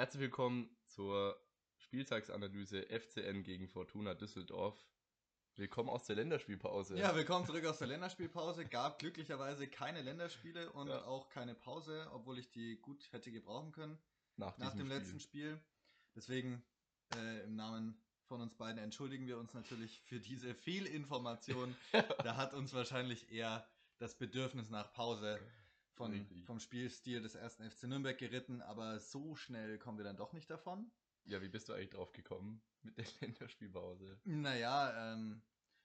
Herzlich willkommen zur Spieltagsanalyse FCN gegen Fortuna Düsseldorf. Willkommen aus der Länderspielpause. Ja, willkommen zurück aus der Länderspielpause. Gab glücklicherweise keine Länderspiele und Ja. auch keine Pause, obwohl ich die gut hätte gebrauchen können nach, nach dem Spiel. letzten Spiel. Deswegen äh, im Namen von uns beiden entschuldigen wir uns natürlich für diese Fehlinformation. da hat uns wahrscheinlich eher das Bedürfnis nach Pause von, Richtig. vom Spielstil des ersten FC Nürnberg geritten, aber so schnell kommen wir dann doch nicht davon. Ja, wie bist du eigentlich drauf gekommen mit der Länderspielpause? Naja, ähm,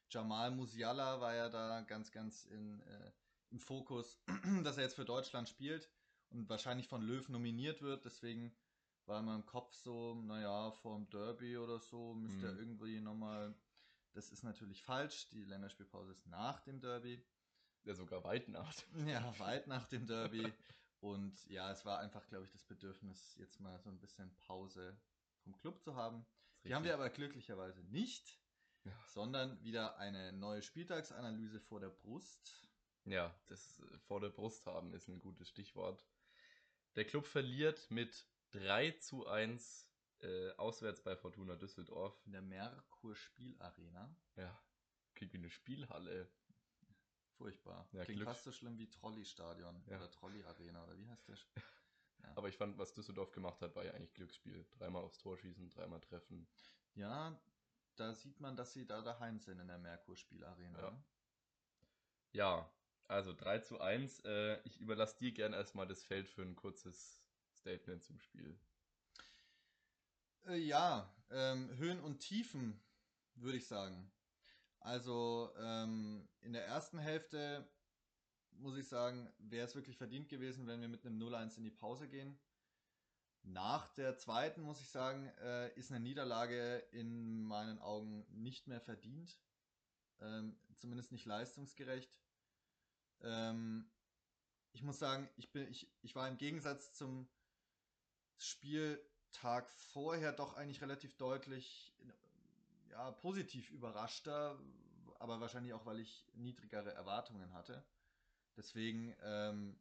Jamal Musiala war ja da ganz, ganz in, äh, im Fokus, dass er jetzt für Deutschland spielt und wahrscheinlich von Löw nominiert wird. Deswegen war in meinem Kopf so, naja, vorm Derby oder so müsste er Mhm. irgendwie nochmal. Das ist natürlich falsch. Die Länderspielpause ist nach dem Derby. Ja, sogar weit nach. Ja, weit nach dem Derby. Und ja, es war einfach, glaube ich, das Bedürfnis, jetzt mal so ein bisschen Pause vom Club zu haben. Die haben wir aber glücklicherweise nicht, Ja. sondern wieder eine neue Spieltagsanalyse vor der Brust. Ja, das äh, vor der Brust haben ist ein gutes Stichwort. Der Club verliert mit 3 zu 1 äh, auswärts bei Fortuna Düsseldorf. In der Merkur Spielarena. Ja, klingt wie eine Spielhalle. Furchtbar. Ja, Klingt Glück- fast so schlimm wie Trolley-Stadion Ja. oder Trolley-Arena oder wie heißt das? Aber ich fand, was Düsseldorf gemacht hat, war ja eigentlich Glücksspiel. Dreimal aufs Tor schießen, dreimal treffen. Ja, da sieht man, dass sie da daheim sind in der Merkur Spielarena. Ja. Ja, also 3 zu 1. Äh, ich überlasse dir gerne erstmal das Feld für ein kurzes Statement zum Spiel. Äh, ja, ähm, Höhen und Tiefen, würde ich sagen. Also ähm, in der ersten Hälfte muss ich sagen, wäre es wirklich verdient gewesen, wenn wir mit einem 0-1 in die Pause gehen. Nach der zweiten, muss ich sagen, äh, ist eine Niederlage in meinen Augen nicht mehr verdient. Ähm, zumindest nicht leistungsgerecht. Ähm, ich muss sagen, ich, bin, ich, ich war im Gegensatz zum Spieltag vorher doch eigentlich relativ deutlich ja, positiv überraschter, aber wahrscheinlich auch, weil ich niedrigere Erwartungen hatte. Deswegen, ähm,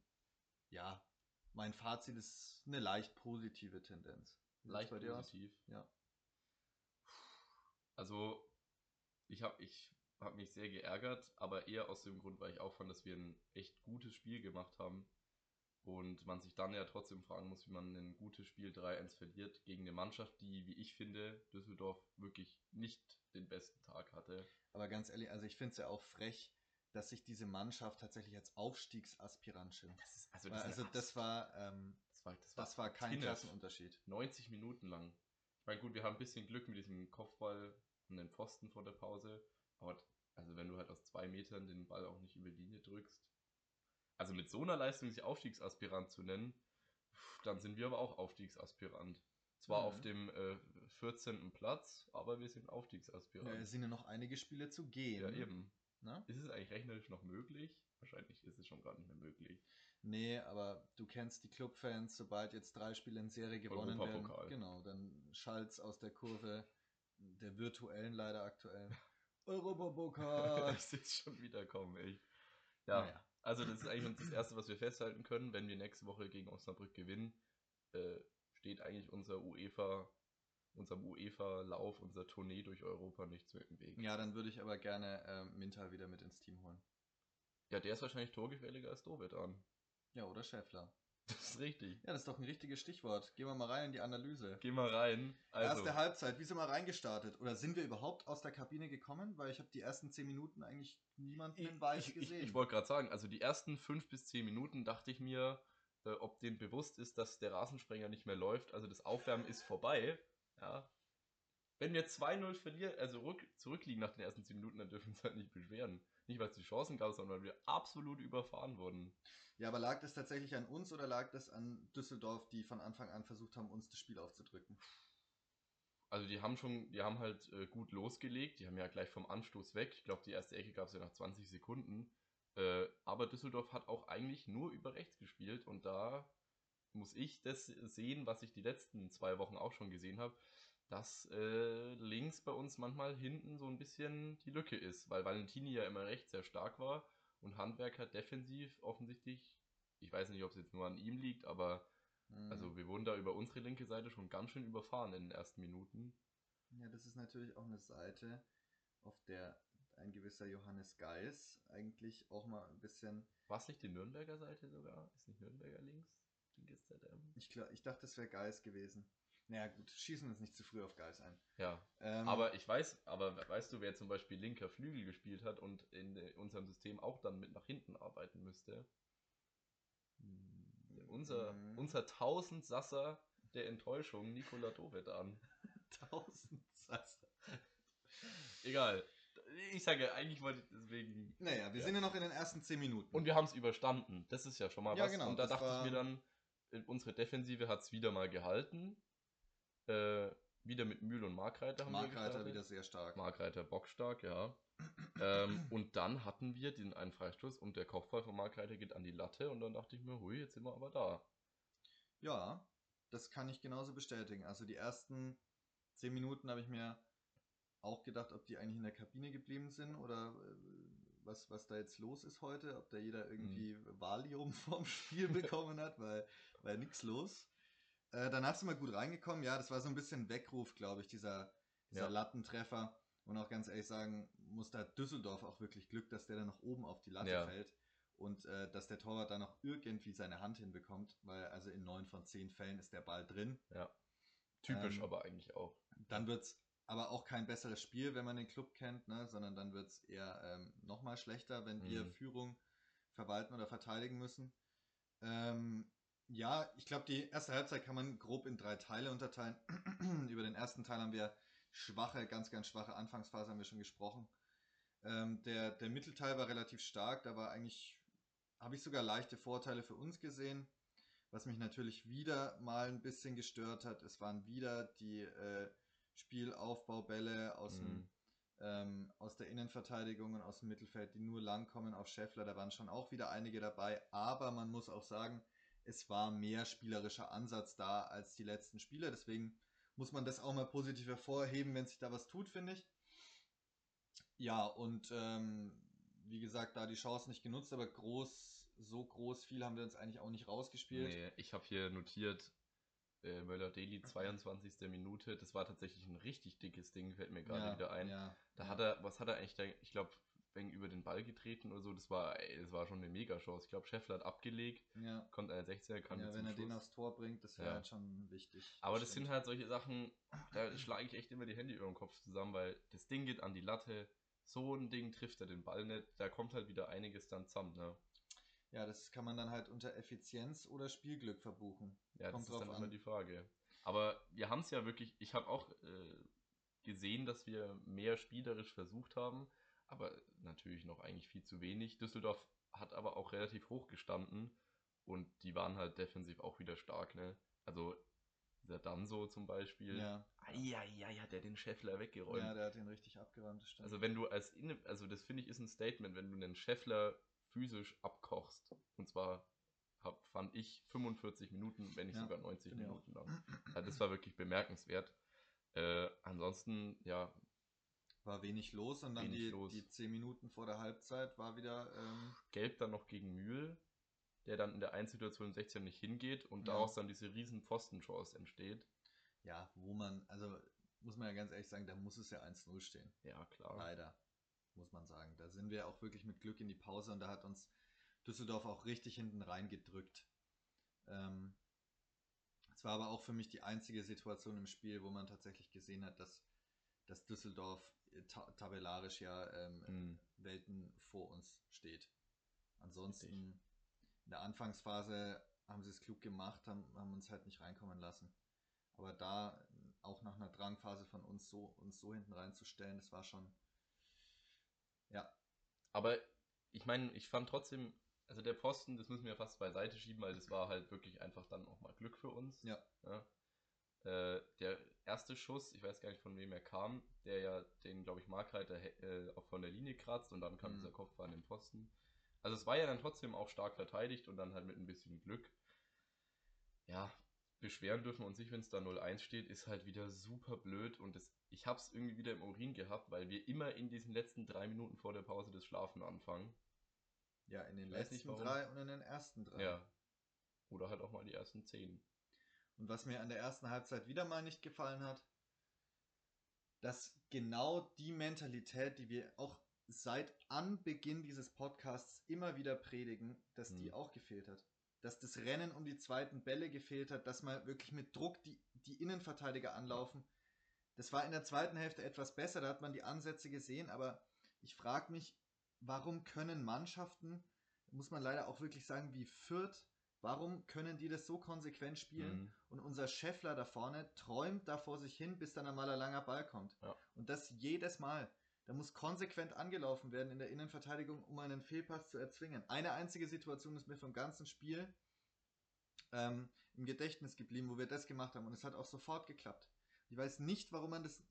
ja, mein Fazit ist eine leicht positive Tendenz. Leicht dir aus? positiv. Ja. Also, ich habe ich hab mich sehr geärgert, aber eher aus dem Grund, weil ich auch fand, dass wir ein echt gutes Spiel gemacht haben. Und man sich dann ja trotzdem fragen muss, wie man ein gutes Spiel 3-1 verliert gegen eine Mannschaft, die, wie ich finde, Düsseldorf wirklich nicht den besten Tag hatte. Aber ganz ehrlich, also ich finde es ja auch frech, dass sich diese Mannschaft tatsächlich als Aufstiegsaspirant schimpft. Das ist, also, Weil, das, Also das war, ähm, das war, das war, das war kein Tinnef. Klassenunterschied. 90 Minuten lang. Ich meine, gut, wir haben ein bisschen Glück mit diesem Kopfball und den Pfosten vor der Pause. Aber also wenn du halt aus zwei Metern den Ball auch nicht über die Linie drückst. Also mit so einer Leistung sich Aufstiegsaspirant zu nennen, dann sind wir aber auch Aufstiegsaspirant. Zwar Mhm. auf dem äh, 14. Platz, aber wir sind Ja, Aufstiegsaspirant. es sind ja noch einige Spiele zu gehen. Ja, eben. Ne? Ist es eigentlich rechnerisch noch möglich? Wahrscheinlich ist es schon gar nicht mehr möglich. Nee, aber du kennst die Clubfans, sobald jetzt drei Spiele in Serie gewonnen werden, genau, dann schallt's aus der Kurve, der virtuellen leider aktuell. Europapokal. es schon wieder kommen, echt. Ja, Naja. Also das ist eigentlich das Erste, was wir festhalten können. Wenn wir nächste Woche gegen Osnabrück gewinnen, äh, steht eigentlich unser UEFA, unserem UEFA-Lauf, unser Tournee durch Europa nichts mehr im Weg. Ja, dann würde ich aber gerne ähm, Mintal wieder mit ins Team holen. Ja, der ist wahrscheinlich torgefährlicher als Dovet an. Ja, oder Schäffler. Das ist richtig. Ja, das ist doch ein richtiges Stichwort. Gehen wir mal rein in die Analyse. Geh mal rein. Also, Erste Halbzeit, wie sind wir reingestartet? Oder sind wir überhaupt aus der Kabine gekommen? Weil ich habe die ersten zehn Minuten eigentlich niemanden ich, in Weiß ich, ich, gesehen. ich wollte gerade sagen, also die ersten fünf bis zehn Minuten dachte ich mir, äh, ob denen bewusst ist, dass der Rasensprenger nicht mehr läuft. Also das Aufwärmen ist vorbei. Ja. Wenn wir 2-0 verlieren, also rück, zurückliegen nach den ersten 10 Minuten, dann dürfen wir uns halt nicht beschweren. Nicht, weil es die Chancen gab, sondern weil wir absolut überfahren wurden. Ja, aber lag das tatsächlich an uns oder lag das an Düsseldorf, die von Anfang an versucht haben, uns das Spiel aufzudrücken? Also die haben schon, die haben halt äh, gut losgelegt, die haben ja gleich vom Anstoß weg. Ich glaube, die erste Ecke gab es ja nach 20 Sekunden. Äh, aber Düsseldorf hat auch eigentlich nur über rechts gespielt und da muss ich das sehen, was ich die letzten zwei Wochen auch schon gesehen habe, dass äh, links bei uns manchmal hinten so ein bisschen die Lücke ist, weil Valentini ja immer rechts sehr stark war und Handwerker defensiv offensichtlich, ich weiß nicht, ob es jetzt nur an ihm liegt, aber Mhm. Also wir wurden da über unsere linke Seite schon ganz schön überfahren in den ersten Minuten. Ja, das ist natürlich auch eine Seite, auf der ein gewisser Johannes Geis eigentlich auch mal ein bisschen. War es nicht die Nürnberger Seite sogar? Ist nicht Nürnberger links? Ich, glaub, ich dachte, es wäre Geis gewesen. Naja, gut, schießen uns nicht zu früh auf Geis ein. Ja. Ähm, Aber ich weiß, aber weißt du, wer zum Beispiel linker Flügel gespielt hat und in äh, unserem System auch dann mit nach hinten arbeiten müsste? Hm, Unser, Mhm. unser Tausendsasser der Enttäuschung, Nikola Dovedan. 1000 Sasser. Egal. Ich sage, eigentlich wollte ich deswegen. Naja, wir Ja. sind ja noch in den ersten 10 Minuten. Und wir haben es überstanden. Das ist ja schon mal Ja, was. genau, Und da dachte war- ich mir dann, äh, unsere Defensive hat es wieder mal gehalten. Äh, wieder mit Mühl und Markreiter haben wir Markreiter wieder sehr stark. Markreiter bockstark, ja. ähm, und dann hatten wir den einen Freistoß und der Kopfball von Markreiter geht an die Latte und dann dachte ich mir, hui, jetzt sind wir aber da. Ja, das kann ich genauso bestätigen. Also die ersten 10 Minuten habe ich mir auch gedacht, ob die eigentlich in der Kabine geblieben sind oder äh, was, was da jetzt los ist heute, ob da jeder irgendwie Valium vorm Spiel bekommen hat, weil, weil nix los. Äh, danach sind wir gut reingekommen. Ja, das war so ein bisschen Weckruf, glaube ich, dieser, dieser Ja. Lattentreffer. Und auch ganz ehrlich sagen, muss da Düsseldorf auch wirklich Glück, dass der dann noch oben auf die Latte Ja. fällt und äh, dass der Torwart da noch irgendwie seine Hand hinbekommt, weil also in neun von zehn Fällen ist der Ball drin. Typisch Ähm, aber eigentlich auch. Dann wird's aber auch kein besseres Spiel, wenn man den Club kennt, ne? sondern dann wird's eher ähm, nochmal schlechter, wenn wir Mhm. Führung verwalten oder verteidigen müssen. Ähm, ja, ich glaube, die erste Halbzeit kann man grob in drei Teile unterteilen. Über den ersten Teil haben wir schwache, ganz, ganz schwache Anfangsphase haben wir schon gesprochen. Ähm, der, der Mittelteil war relativ stark, da war eigentlich, habe ich sogar leichte Vorteile für uns gesehen. Was mich natürlich wieder mal ein bisschen gestört hat, es waren wieder die äh, Spielaufbaubälle aus, dem, Mhm. ähm, aus der Innenverteidigung und aus dem Mittelfeld, die nur lang kommen auf Scheffler. Da waren schon auch wieder einige dabei, aber man muss auch sagen, es war mehr spielerischer Ansatz da als die letzten Spiele. Deswegen muss man das auch mal positiv hervorheben, wenn sich da was tut, finde ich. Ja, und ähm, wie gesagt, da die Chance nicht genutzt, aber groß, so groß viel haben wir uns eigentlich auch nicht rausgespielt. Nee, ich habe hier notiert, äh, Möller-Daly, 22. Minute. Das war tatsächlich ein richtig dickes Ding, fällt mir gerade ja, wieder ein. Ja, Da ja. hat er, was hat er eigentlich da, ich glaube, wegen über den Ball getreten oder so, das war, ey, das war schon eine Mega-Chance. Ich glaube, Scheffler hat abgelegt, ja. konnte ein 16er, kam ja, jetzt wenn er den Schluss. aufs Tor bringt, das wäre Ja. halt schon wichtig. Aber das sind stimmt. halt solche Sachen, da schlage ich echt immer die Hände über den Kopf zusammen, weil das Ding geht an die Latte, so ein Ding trifft er den Ball nicht, da kommt halt wieder einiges dann zusammen, ne? Ja, das kann man dann halt unter Effizienz oder Spielglück verbuchen. Ja, Kommt das ist dann an. immer die Frage. Aber wir haben es ja wirklich, ich habe auch äh, gesehen, dass wir mehr spielerisch versucht haben, aber natürlich noch eigentlich viel zu wenig. Düsseldorf hat aber auch relativ hoch gestanden und die waren halt defensiv auch wieder stark, ne? Also der Danso zum Beispiel. Ja. Eieiei, hat der den Scheffler weggeräumt. ja, der hat ihn richtig abgeräumt, das stimmt. Also wenn du als Inne, also das finde ich ist ein Statement, wenn du einen Scheffler physisch abkochst. Und zwar hab, fand ich 45 Minuten, wenn nicht Ja, sogar 90 finde ich Minuten lang. Also das war wirklich bemerkenswert. Äh, ansonsten, ja, war wenig los und dann die, los. die 10 Minuten vor der Halbzeit war wieder. Ähm, gelb dann noch gegen Mühl, der dann in der Einsituation im 16 nicht hingeht und Ja. daraus dann diese riesen Pfostenchance entsteht. ja, wo man, also muss man ja ganz ehrlich sagen, da muss es ja 1-0 stehen. Ja, klar. Leider, muss man sagen. Da sind wir auch wirklich mit Glück in die Pause und da hat uns Düsseldorf auch richtig hinten reingedrückt. Ähm, es war aber auch für mich die einzige Situation im Spiel, wo man tatsächlich gesehen hat, dass, dass Düsseldorf ta tabellarisch ja ähm, Mhm. Welten vor uns steht. Ansonsten in der Anfangsphase haben sie es klug gemacht, haben, haben uns halt nicht reinkommen lassen. Aber da auch nach einer Drangphase von uns so, uns so hinten reinzustellen, das war schon, ja, Aber ich meine, ich fand trotzdem, also der Pfosten, das müssen wir fast beiseite schieben, weil das war halt wirklich einfach dann auch mal Glück für uns. Ja. Ja. Äh, der erste Schuss, ich weiß gar nicht von wem er kam, der ja den, glaube ich, Markreiter äh, auch von der Linie kratzt und dann kam Mhm. dieser Kopfball an den Pfosten. Also es war ja dann trotzdem auch stark verteidigt und dann halt mit ein bisschen Glück. Ja, beschweren dürfen uns nicht, wenn es da 0-1 steht, ist halt wieder super blöd und das, ich hab's irgendwie wieder im Urin gehabt, weil wir immer in diesen letzten drei Minuten vor der Pause das Schlafen anfangen. ja, in den nicht, letzten warum. drei und in den ersten drei. Ja. Oder halt auch mal die ersten zehn. Und was mir an der ersten Halbzeit wieder mal nicht gefallen hat, dass genau die Mentalität, die wir auch seit Anbeginn dieses Podcasts immer wieder predigen, dass mhm. die auch gefehlt hat. Dass das Rennen um die zweiten Bälle gefehlt hat, dass man wirklich mit Druck die, die Innenverteidiger anlaufen. Das war in der zweiten Hälfte etwas besser, da hat man die Ansätze gesehen, aber ich frage mich, warum können Mannschaften, muss man leider auch wirklich sagen, wie Fürth, warum können die das so konsequent spielen? Mhm. Und unser Scheffler da vorne träumt da vor sich hin, bis dann einmal ein langer Ball kommt. Ja. Und das jedes Mal. Da muss konsequent angelaufen werden in der Innenverteidigung, um einen Fehlpass zu erzwingen. Eine einzige Situation ist mir vom ganzen Spiel ähm, im Gedächtnis geblieben, wo wir das gemacht haben. Und es hat auch sofort geklappt. Ich weiß nicht, warum man das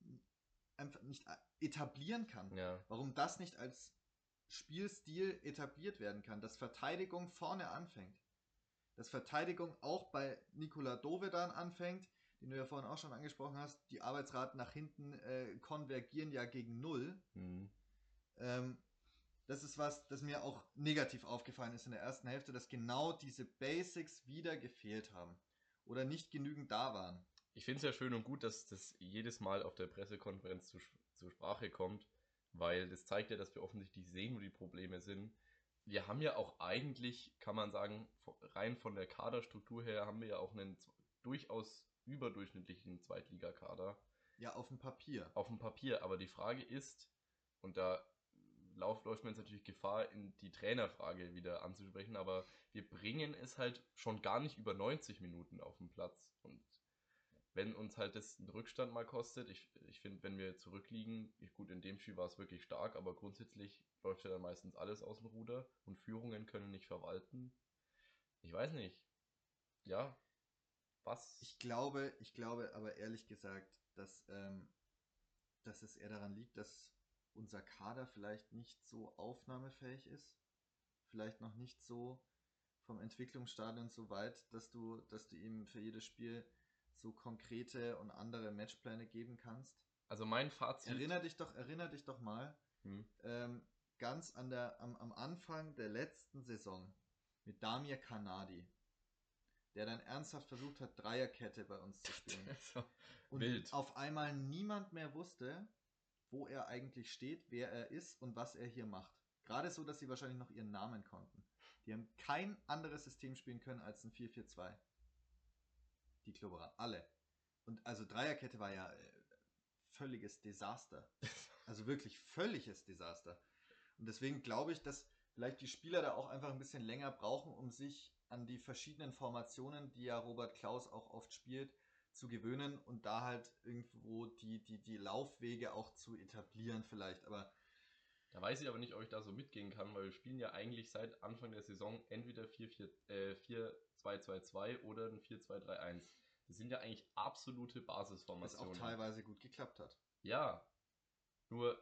einfach nicht etablieren kann. Ja. Warum das nicht als Spielstil etabliert werden kann, dass Verteidigung vorne anfängt. Dass Verteidigung auch bei Nikola Dovedan anfängt, den du ja vorhin auch schon angesprochen hast. Die Arbeitsraten nach hinten äh, konvergieren ja gegen Null. Mhm. Ähm, das ist was, das mir auch negativ aufgefallen ist in der ersten Hälfte, dass genau diese Basics wieder gefehlt haben oder nicht genügend da waren. Ich finde es ja schön und gut, dass das jedes Mal auf der Pressekonferenz zu, zur Sprache kommt, weil das zeigt ja, dass wir offensichtlich sehen, wo die Probleme sind. Wir haben ja auch eigentlich, kann man sagen, rein von der Kaderstruktur her, haben wir ja auch einen durchaus überdurchschnittlichen Zweitligakader. Ja, auf dem Papier. Auf dem Papier, aber die Frage ist, und da läuft, läuft mir jetzt natürlich Gefahr, in die Trainerfrage wieder anzusprechen, aber wir bringen es halt schon gar nicht über 90 Minuten auf den Platz. Und wenn uns halt das einen Rückstand mal kostet, ich, ich finde, wenn wir zurückliegen, gut, in dem Spiel war es wirklich stark, aber grundsätzlich läuft ja dann meistens alles aus dem Ruder und Führungen können nicht verwalten. Ich weiß nicht. Ja, was? Ich glaube, ich glaube aber ehrlich gesagt, dass, ähm, dass es eher daran liegt, dass unser Kader vielleicht nicht so aufnahmefähig ist. Vielleicht noch nicht so vom Entwicklungsstadion so weit, dass du, dass du ihm für jedes Spiel so konkrete und andere Matchpläne geben kannst. Also mein Fazit. Erinner dich doch, erinner dich doch mal hm. ähm, ganz an der, am, am Anfang der letzten Saison mit Damir Kanadi der dann ernsthaft versucht hat, Dreierkette bei uns zu spielen. so, und wild. auf einmal niemand mehr wusste, wo er eigentlich steht, wer er ist und was er hier macht. Gerade so, dass sie wahrscheinlich noch ihren Namen konnten. Die haben kein anderes System spielen können als ein 4-4-2. Die Kloberer, alle. Und also Dreierkette war ja äh, völliges Desaster. Also wirklich völliges Desaster. Und deswegen glaube ich, dass vielleicht die Spieler da auch einfach ein bisschen länger brauchen, um sich an die verschiedenen Formationen, die ja Robert Klaus auch oft spielt, zu gewöhnen und da halt irgendwo die, die, die Laufwege auch zu etablieren vielleicht. Aber da weiß ich aber nicht, ob ich da so mitgehen kann, weil wir spielen ja eigentlich seit Anfang der Saison entweder 4-2-2-2 äh, oder ein 4-2-3-1. Das sind ja eigentlich absolute Basisformationen. Was auch teilweise gut geklappt hat. Ja. Nur,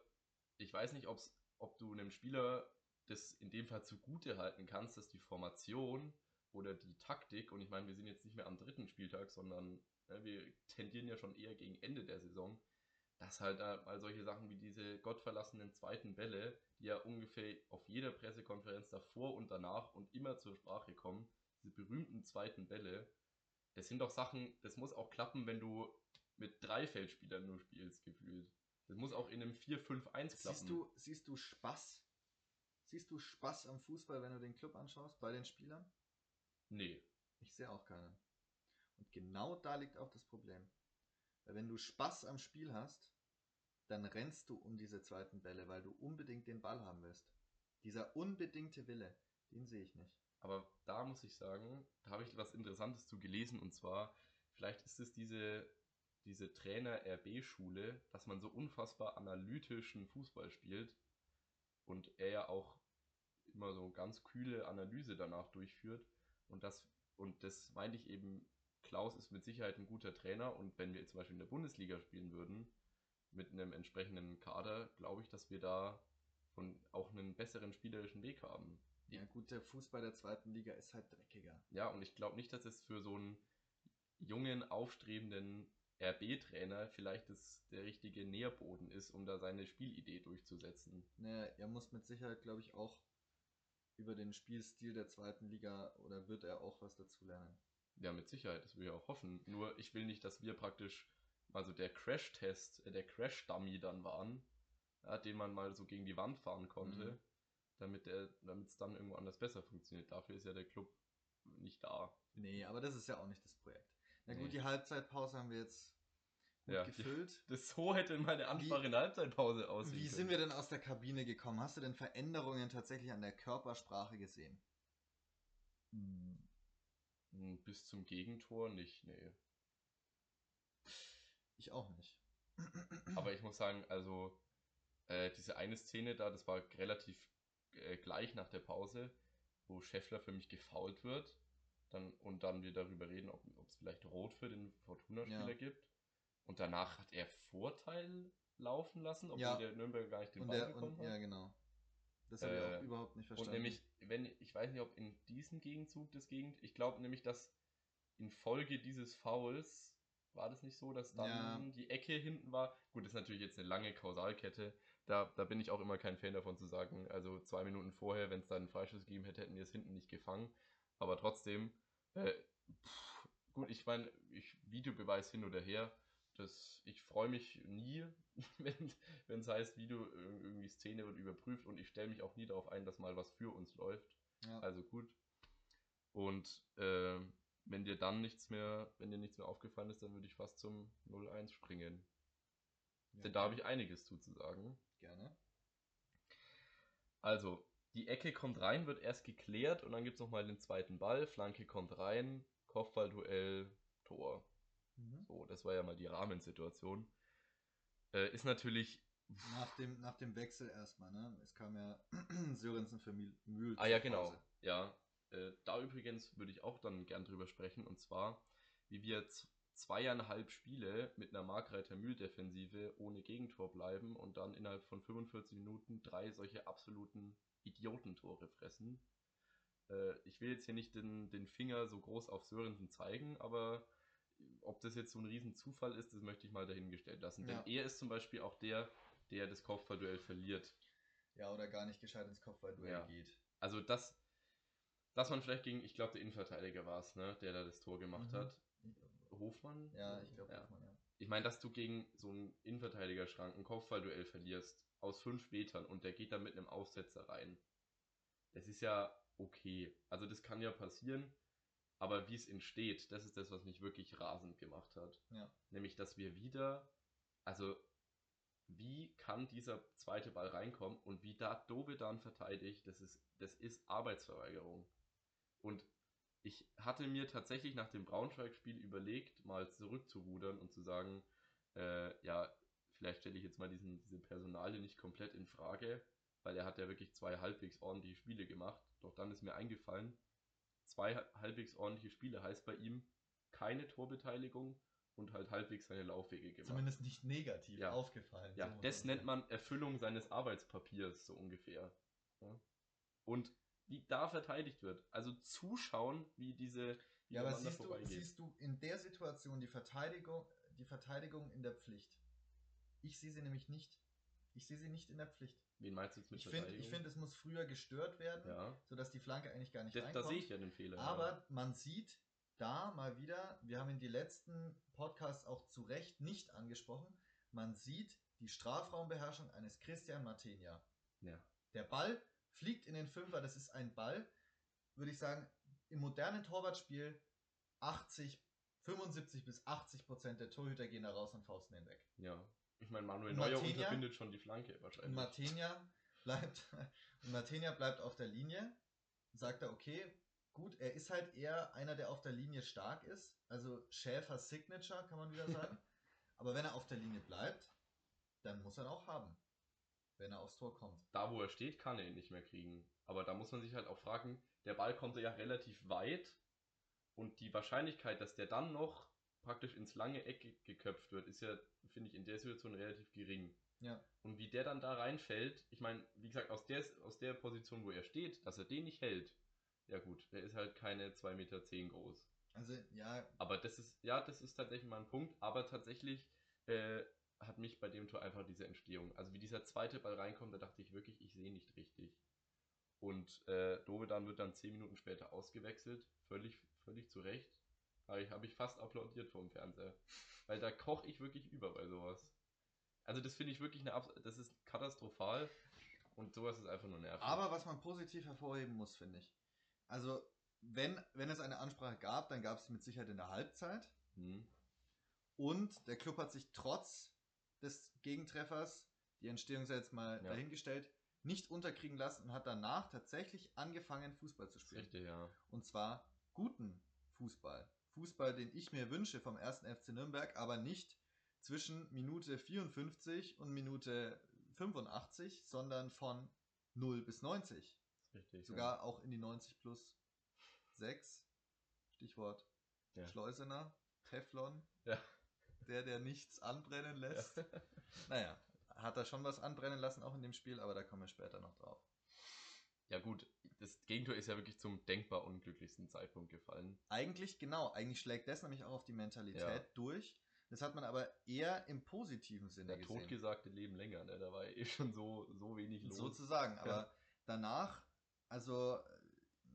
ich weiß nicht, ob's, ob du einem Spieler das in dem Fall zugute halten kannst, dass die Formation oder die Taktik, und ich meine, wir sind jetzt nicht mehr am dritten Spieltag, sondern ja, wir tendieren ja schon eher gegen Ende der Saison, dass halt mal solche Sachen wie diese gottverlassenen zweiten Bälle, die ja ungefähr auf jeder Pressekonferenz davor und danach und immer zur Sprache kommen, diese berühmten zweiten Bälle, das sind doch Sachen, das muss auch klappen, wenn du mit drei Feldspielern nur spielst, gefühlt. Das muss auch in einem 4-5-1 klappen. Siehst du, siehst du Spaß? Siehst du Spaß am Fußball, wenn du den Club anschaust, bei den Spielern? Nee. Ich sehe auch keinen. Und genau da liegt auch das Problem. Weil wenn du Spaß am Spiel hast, dann rennst du um diese zweiten Bälle, weil du unbedingt den Ball haben willst. Dieser unbedingte Wille, den sehe ich nicht. Aber da muss ich sagen, da habe ich was Interessantes zu gelesen und zwar, vielleicht ist es diese, diese Trainer-RB-Schule, dass man so unfassbar analytischen Fußball spielt und er ja auch immer so ganz kühle Analyse danach durchführt und das, und das meine ich eben, Klaus ist mit Sicherheit ein guter Trainer und wenn wir zum Beispiel in der Bundesliga spielen würden, mit einem entsprechenden Kader, glaube ich, dass wir da von auch einen besseren spielerischen Weg haben. Ja, gut, der Fußball der zweiten Liga ist halt dreckiger. Ja, und ich glaube nicht, dass es für so einen jungen, aufstrebenden RB-Trainer vielleicht das, der richtige Nährboden ist, um da seine Spielidee durchzusetzen. Naja, er muss mit Sicherheit, glaube ich, auch über den Spielstil der zweiten Liga oder wird er auch was dazu lernen? Ja, mit Sicherheit, das will ich auch hoffen. Nur ich will nicht, dass wir praktisch also der Crash-Test, äh, der Crash-Dummy dann waren, ja, den man mal so gegen die Wand fahren konnte, Mhm. damit es dann irgendwo anders besser funktioniert. Dafür ist ja der Club nicht da. Nee, aber das ist ja auch nicht das Projekt. Na gut, Nee. die Halbzeitpause haben wir jetzt gut Ja, die- gefüllt. Das so hätte meine Ansprache in der Halbzeitpause aussehen Wie können. sind wir denn aus der Kabine gekommen? Hast du denn Veränderungen tatsächlich an der Körpersprache gesehen? Hm, Bis zum Gegentor nicht, nee. Ich auch nicht. Aber ich muss sagen, also äh, diese eine Szene da, das war relativ äh, gleich nach der Pause, wo Scheffler für mich gefault wird. Dann, und dann wir darüber reden, ob es vielleicht Rot für den Fortuna-Spieler Ja. gibt. Und danach hat er Vorteil laufen lassen, obwohl Ja. der Nürnberger gar nicht den und Ball der, bekommen und, hat. ja, genau. Das habe ich Äh, auch überhaupt nicht Und verstanden. nämlich, wenn, ich weiß nicht, ob in diesem Gegenzug das Gegend, ich glaube nämlich, dass infolge dieses Fouls war das nicht so, dass dann Ja. die Ecke hinten war. Gut, das ist natürlich jetzt eine lange Kausalkette. Da, da bin ich auch immer kein Fan davon zu sagen, also zwei Minuten vorher, wenn es da einen Freischuss gegeben hätte, hätten wir es hinten nicht gefangen. Aber trotzdem, äh, pff, gut, ich meine, ich Videobeweis hin oder her. Das, ich freue mich nie, wenn es heißt, Video ir- irgendwie Szene wird überprüft und ich stelle mich auch nie darauf ein, dass mal was für uns läuft. ja. Also gut. Und äh, wenn dir dann nichts mehr, wenn dir nichts mehr aufgefallen ist, dann würde ich fast zum 0-1 springen. ja, Denn da habe ich einiges zuzusagen. gerne. Also, die Ecke kommt rein, wird erst geklärt und dann gibt es nochmal den zweiten Ball. Flanke kommt rein, Kopfballduell, Tor. Mhm. So, das war ja mal die Rahmensituation. Äh, ist natürlich. Nach dem, nach dem Wechsel erstmal, ne? Es kam ja Sörensen für Mühl. Ah ja, genau. Pause. Ja, äh, da übrigens würde ich auch dann gern drüber sprechen. Und zwar, wie wir zweieinhalb Spiele mit einer Markreiter Mühl-Defensive ohne Gegentor bleiben und dann innerhalb von 45 Minuten drei solche absoluten Idiotentore fressen. Äh, ich will jetzt hier nicht den, den Finger so groß auf Sörensen zeigen, aber ob das jetzt so ein Riesenzufall ist, das möchte ich mal dahingestellt lassen. Ja. Denn er ist zum Beispiel auch der, der das Kopfballduell verliert. Ja, oder gar nicht gescheit ins Kopfballduell Ja. geht. Also das, dass man vielleicht gegen, ich glaube, der Innenverteidiger war es, ne, der da das Tor gemacht Mhm. hat. Hofmann? Ja, ich glaube, ja. Hofmann, ja. Ich meine, dass du gegen so einen Innenverteidigerschrank ein Kopfballduell verlierst, aus fünf Metern und der geht dann mit einem Aufsetzer rein. Das ist ja okay. Also das kann ja passieren, aber wie es entsteht, das ist das, was mich wirklich rasend gemacht hat. Ja. Nämlich, dass wir wieder, also wie kann dieser zweite Ball reinkommen und wie da Dovedan verteidigt, das ist, das ist Arbeitsverweigerung. Und ich hatte mir tatsächlich nach dem Braunschweig-Spiel überlegt, mal zurückzurudern und zu sagen, äh, ja, vielleicht stelle ich jetzt mal diesen, diese Personalie nicht komplett in Frage, weil er hat ja wirklich zwei halbwegs ordentliche Spiele gemacht. Doch dann ist mir eingefallen, zwei halbwegs ordentliche Spiele heißt bei ihm keine Torbeteiligung und halt halbwegs seine Laufwege gemacht. Zumindest nicht negativ Ja. aufgefallen. Ja, so das nennt man Erfüllung seines Arbeitspapiers, so ungefähr. Ja. Und wie da verteidigt wird. Also zuschauen, wie diese wie Ja, aber siehst du, siehst du in der Situation die Verteidigung, die Verteidigung in der Pflicht? Ich sehe sie nämlich nicht. Ich sehe sie nicht in der Pflicht. Wen meinst du jetzt mit Ich finde, ich es muss früher gestört werden, ja. sodass die Flanke eigentlich gar nicht Das, da reinkommt. sehe ich ja den Fehler. Aber man sieht da mal wieder, wir haben in die letzten Podcasts auch zu Recht nicht angesprochen, man sieht die Strafraumbeherrschung eines Christian Martenia. ja. ja. Der Ball fliegt in den Fünfer, das ist ein Ball, würde ich sagen, im modernen Torwartspiel 80, 75 bis 80 Prozent der Torhüter gehen da raus und fausten den weg. Ja. Ich meine, Manuel Neuer Martinia? unterbindet schon die Flanke wahrscheinlich. Martenia bleibt, und Martenia bleibt auf der Linie, sagt er, okay, gut, er ist halt eher einer, der auf der Linie stark ist, also Schäfer Signature, kann man wieder sagen. Aber wenn er auf der Linie bleibt, dann muss er ihn auch haben, wenn er aufs Tor kommt. da, wo er steht, kann er ihn nicht mehr kriegen. Aber da muss man sich halt auch fragen, der Ball kommt ja relativ weit und die Wahrscheinlichkeit, dass der dann noch praktisch ins lange Eck geköpft wird, ist ja, finde ich, in der Situation relativ gering. Ja. Und wie der dann da reinfällt, ich meine, wie gesagt, aus der, aus der Position, wo er steht, dass er den nicht hält, ja gut, der ist halt keine 2,10 Meter zehn groß. Also, ja, Aber das ist, ja, das ist tatsächlich mal ein Punkt. Aber tatsächlich äh, hat mich bei dem Tor einfach diese Entstehung. Also wie dieser zweite Ball reinkommt, da dachte ich wirklich, ich sehe nicht richtig. Und äh, Dovedan wird dann zehn Minuten später ausgewechselt, völlig, völlig zu Recht. Habe ich, hab ich fast applaudiert vom Fernseher. Weil da koche ich wirklich über bei sowas. Also das finde ich wirklich eine Abs das ist katastrophal und sowas ist einfach nur nervig. Aber was man positiv hervorheben muss, finde ich. Also, wenn, wenn es eine Ansprache gab, dann gab es sie mit Sicherheit in der Halbzeit. Hm. Und der Club hat sich trotz des Gegentreffers, die Entstehung sei jetzt mal Ja. dahingestellt, nicht unterkriegen lassen und hat danach tatsächlich angefangen, Fußball zu spielen. richtig, ja. Und zwar guten Fußball. Fußball, den ich mir wünsche vom ersten FC Nürnberg, aber nicht zwischen Minute 54 und Minute 85, sondern von 0 bis 90. Ist richtig. Sogar auch in die 90 plus 6. Stichwort Ja. Schleusener, Teflon. Ja. Der, der nichts anbrennen Ja. lässt. Naja, hat er schon was anbrennen lassen, auch in dem Spiel, aber da kommen wir später noch drauf. Ja gut, das Gegentor ist ja wirklich zum denkbar unglücklichsten Zeitpunkt gefallen. Eigentlich, genau, eigentlich schlägt das nämlich auch auf die Mentalität Ja. durch. Das hat man aber eher im positiven Sinne Der gesehen. totgesagte Leben länger, ne? Da war ja eh schon so, so wenig los. Sozusagen, aber danach, also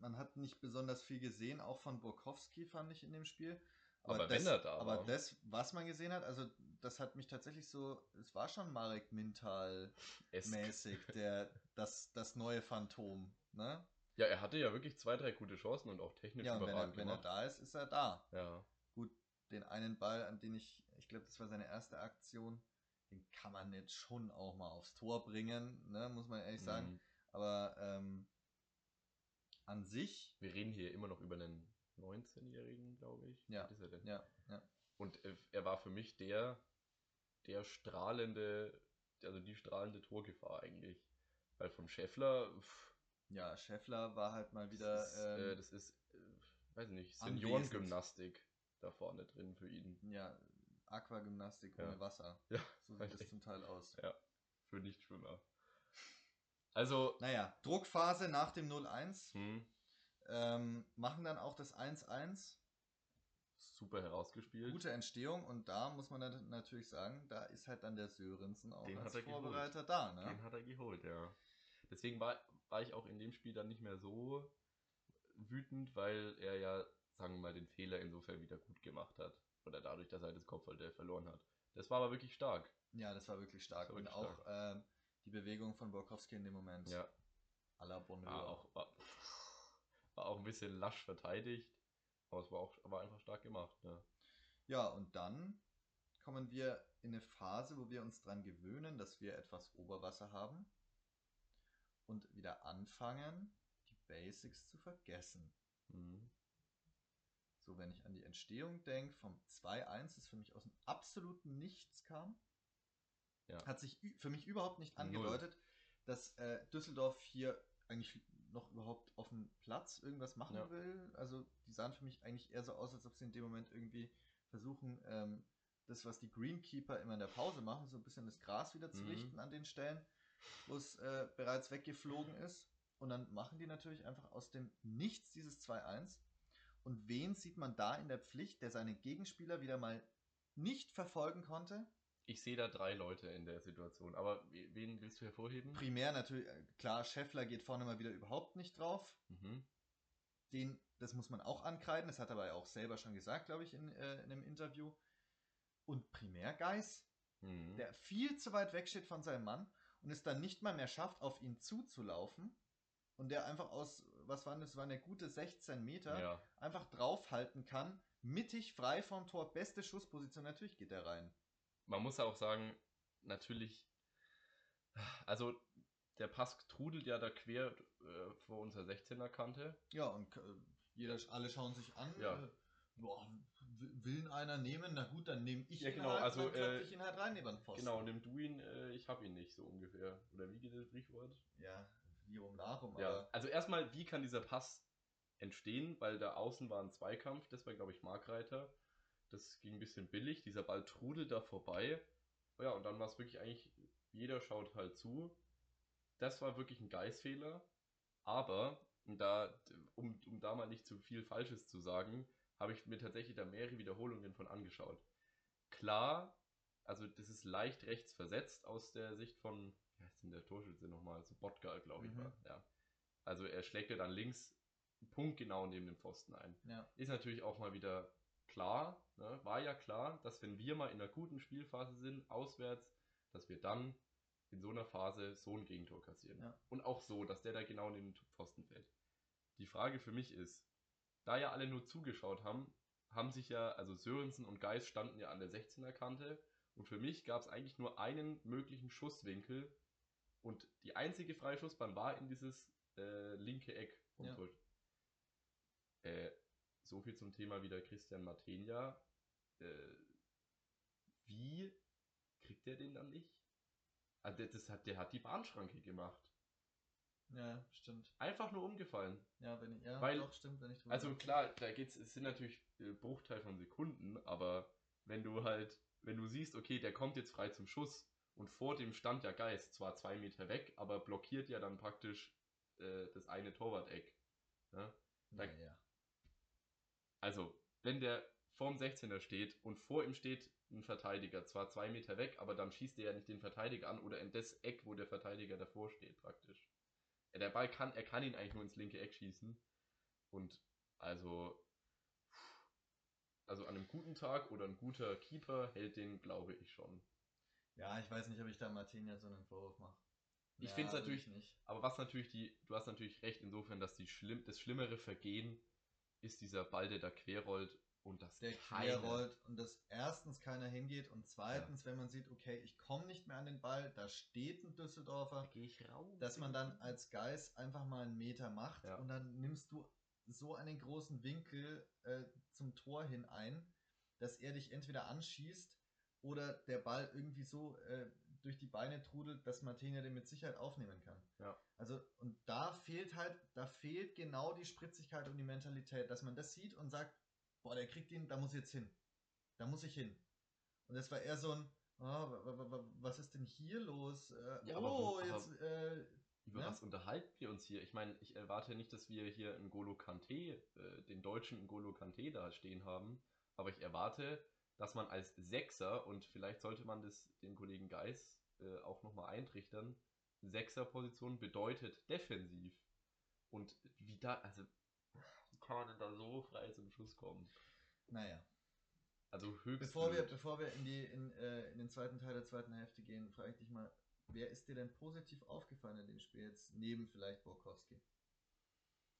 man hat nicht besonders viel gesehen, auch von Burkowski fand ich in dem Spiel. Aber das, wenn er da aber war. das, was man gesehen hat, also das hat mich tatsächlich so, es war schon Marek Mintal mäßig, der das, das neue Phantom, ne? Ja, er hatte ja wirklich zwei, drei gute Chancen und auch technisch Ja, und wenn er, wenn er da ist, ist er da. Ja, Gut, den einen Ball, an den ich, ich glaube, das war seine erste Aktion, den kann man jetzt schon auch mal aufs Tor bringen, ne, muss man ehrlich sagen. Mhm. Aber ähm, an sich, Wir reden hier immer noch über einen 19-Jährigen, glaube ich. Ja, er denn? ja, ja. Und äh, er war für mich der, der strahlende, also die strahlende Torgefahr eigentlich. Weil vom Scheffler, pff, Ja, Scheffler war halt mal das wieder. ist, äh, ähm, das ist äh, weiß nicht. Seniorengymnastik da vorne drin für ihn. ja, Aquagymnastik Ja. ohne Wasser. Ja, So sieht das zum Teil aus. Ja, für Nichtschwimmer. Also, Naja, Druckphase nach dem 0-1. hm, Ähm, machen dann auch das 1-1. Super herausgespielt. Gute Entstehung und da muss man dann natürlich sagen, da ist halt dann der Sörensen auch Den als hat er geholt. Vorbereiter da. Ne? Den hat er geholt, ja. Deswegen war, war ich auch in dem Spiel dann nicht mehr so wütend, weil er ja, sagen wir mal, den Fehler insofern wieder gut gemacht hat. Oder dadurch, dass er das Kopfballduell verloren hat. Das war aber wirklich stark. Ja, das war wirklich stark. War und wirklich auch ähm, die Bewegung von Borkowski in dem Moment. Ja, à la Bonheur. war auch, war, war auch ein bisschen lasch verteidigt. Aber es war auch war einfach stark gemacht. Ne? Ja, und dann kommen wir in eine Phase, wo wir uns dran gewöhnen, dass wir etwas Oberwasser haben und wieder anfangen, die Basics zu vergessen. Mhm. So, wenn ich an die Entstehung denke, vom 2-1, das für mich aus dem absoluten Nichts kam, Ja. hat sich für mich überhaupt nicht Null. angedeutet, dass äh, Düsseldorf hier eigentlich noch überhaupt auf dem Platz irgendwas machen Ja. will. Also die sahen für mich eigentlich eher so aus, als ob sie in dem Moment irgendwie versuchen, ähm, das, was die Greenkeeper immer in der Pause machen, so ein bisschen das Gras wieder zu Mhm. richten an den Stellen, wo es äh, bereits weggeflogen ist. Und dann machen die natürlich einfach aus dem Nichts dieses 2-1. Und wen sieht man da in der Pflicht, der seine Gegenspieler wieder mal nicht verfolgen konnte? Ich sehe da drei Leute in der Situation. Aber we- wen willst du hervorheben? Primär natürlich, äh, klar, Scheffler geht vorne mal wieder überhaupt nicht drauf. Mhm. Den, das muss man auch ankreiden. Das hat er aber auch selber schon gesagt, glaube ich, in, äh, in einem Interview. Und primär Geis, Mhm. der viel zu weit weg steht von seinem Mann und es dann nicht mal mehr schafft, auf ihn zuzulaufen. Und der einfach aus, was waren das, waren ja gute 16 Meter, ja. einfach draufhalten kann, mittig, frei vom Tor, beste Schussposition, natürlich geht er rein. Man muss auch sagen, natürlich, also der Pass trudelt ja da quer äh, vor unserer 16er Kante. Ja, und äh, jeder, alle schauen sich an. Ja. Äh, boah, will ihn einer nehmen? Na gut, dann nehme ich Ja, ihn genau, halt, also, dann äh, ich ihn halt rein neben den Pfosten. Genau, nimm du ihn, äh, ich hab ihn nicht, so ungefähr. Oder wie geht das Sprichwort? Ja, wie rum nachum, Ja, also erstmal, wie kann dieser Pass entstehen? Weil da außen war ein Zweikampf, das war, glaube ich, Markreiter. Das ging ein bisschen billig, dieser Ball trudelt da vorbei. Ja, und dann war es wirklich eigentlich, jeder schaut halt zu. Das war wirklich ein Geißfehler. Aber, um da, um, um da mal nicht zu viel Falsches zu sagen, habe ich mir tatsächlich da mehrere Wiederholungen von angeschaut. Klar, also das ist leicht rechts versetzt aus der Sicht von, wie heißt denn der Torschütze nochmal? So Botka, glaube ich, Mhm. war. Ja. Also er schlägt ja dann links punktgenau neben dem Pfosten ein. ja. Ist natürlich auch mal wieder klar, ne, war ja klar, dass wenn wir mal in einer guten Spielphase sind, auswärts, dass wir dann in so einer Phase so ein Gegentor kassieren. Ja. Und auch so, dass der da genau in den Pfosten fällt. Die Frage für mich ist, da ja alle nur zugeschaut haben, haben sich ja, also Sörensen und Geis standen ja an der 16er Kante und für mich gab es eigentlich nur einen möglichen Schusswinkel und die einzige Freischussbahn war in dieses äh, linke Eck vom Ja. Tor. Äh, so viel zum Thema wieder Christian Martenia. Äh, wie kriegt der den dann nicht? Also der, das hat, der hat die Bahnschranke gemacht. Ja, stimmt. Einfach nur umgefallen. Ja, wenn ich, ja, Weil- doch, stimmt, wenn ich drüber Also klar, da geht's, es sind natürlich äh, Bruchteil von Sekunden, aber wenn du halt, wenn du siehst, okay, der kommt jetzt frei zum Schuss und vor dem stand ja Geist, zwar zwei Meter weg, aber blockiert ja dann praktisch äh, das eine Torwart-Eck. Ne? da- Naja. Also, wenn der vorm 16er steht und vor ihm steht ein Verteidiger, zwar zwei Meter weg, aber dann schießt er ja nicht den Verteidiger an oder in das Eck, wo der Verteidiger davor steht, praktisch. Ja, der Ball kann, er kann ihn eigentlich nur ins linke Eck schießen. Und also, also an einem guten Tag oder ein guter Keeper hält den, glaube ich schon. Ja, ich weiß nicht, ob ich da Martinia so einen Vorwurf mache. Ich find's will natürlich- ich nicht. Aber was natürlich die, du hast natürlich recht insofern, dass die schlimm, das schlimmere Vergehen ist dieser Ball, der da querrollt und das Der keiner- quer rollt und dass erstens keiner hingeht und zweitens, wenn man sieht, okay, ich komme nicht mehr an den Ball, da steht ein Da Düsseldorfer, gehe ich raus. dass man dann als Geist einfach mal einen Meter macht Ja. und dann nimmst du so einen großen Winkel äh, zum Tor hin ein, dass er dich entweder anschießt oder der Ball irgendwie so äh, durch die Beine trudelt, dass Martinia den mit Sicherheit aufnehmen kann. Ja. Also, und da fehlt halt, da fehlt genau die Spritzigkeit und die Mentalität, dass man das sieht und sagt, boah, der kriegt ihn, da muss ich jetzt hin. Da muss ich hin. Und das war eher so ein, oh, wa- wa- wa- was ist denn hier los? Äh, Ja, oh, aber- jetzt, äh, Über Ja. was unterhalten wir uns hier? Ich meine, ich erwarte nicht, dass wir hier N'Golo Kante, äh, den deutschen N'Golo Kante da stehen haben, aber ich erwarte, dass man als Sechser, und vielleicht sollte man das dem Kollegen Geis äh, auch nochmal eintrichtern, Sechser-Position bedeutet defensiv. Und wie da, also, wie kann man denn da so frei zum Schuss kommen? naja. Also höchst. Bevor wir, bevor wir in, die, in, äh, in den zweiten Teil der zweiten Hälfte gehen, frage ich dich mal, wer ist dir denn positiv aufgefallen in dem Spiel jetzt, neben vielleicht Borkowski?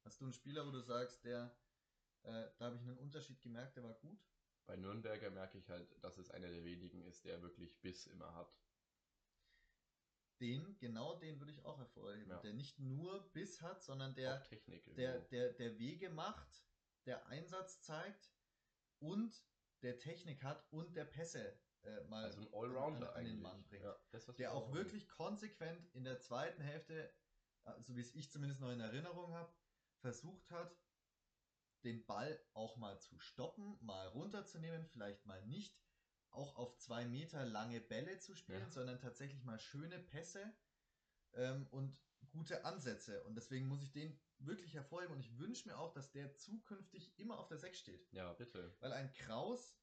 Hast du einen Spieler, wo du sagst, der, äh, da habe ich einen Unterschied gemerkt, der war gut? Bei Nürnberger merke ich halt, dass es einer der wenigen ist, der wirklich Biss immer hat. Den, genau den würde ich auch hervorheben, Ja. der nicht nur Biss hat, sondern der, Technik. der, der, der Wege macht, der Einsatz zeigt und der Technik hat und der Pässe äh, mal also ein Allrounder an, an den. Mann bringt. Ja, das, der auch wirklich konsequent in der zweiten Hälfte, äh, so wie es ich zumindest noch in Erinnerung habe, versucht hat, den Ball auch mal zu stoppen, mal runterzunehmen, vielleicht mal nicht, auch auf zwei Meter lange Bälle zu spielen, Ja. sondern tatsächlich mal schöne Pässe ähm, und gute Ansätze. Und deswegen muss ich den wirklich hervorheben und ich wünsche mir auch, dass der zukünftig immer auf der 6 steht. Ja, bitte. Weil ein Kraus,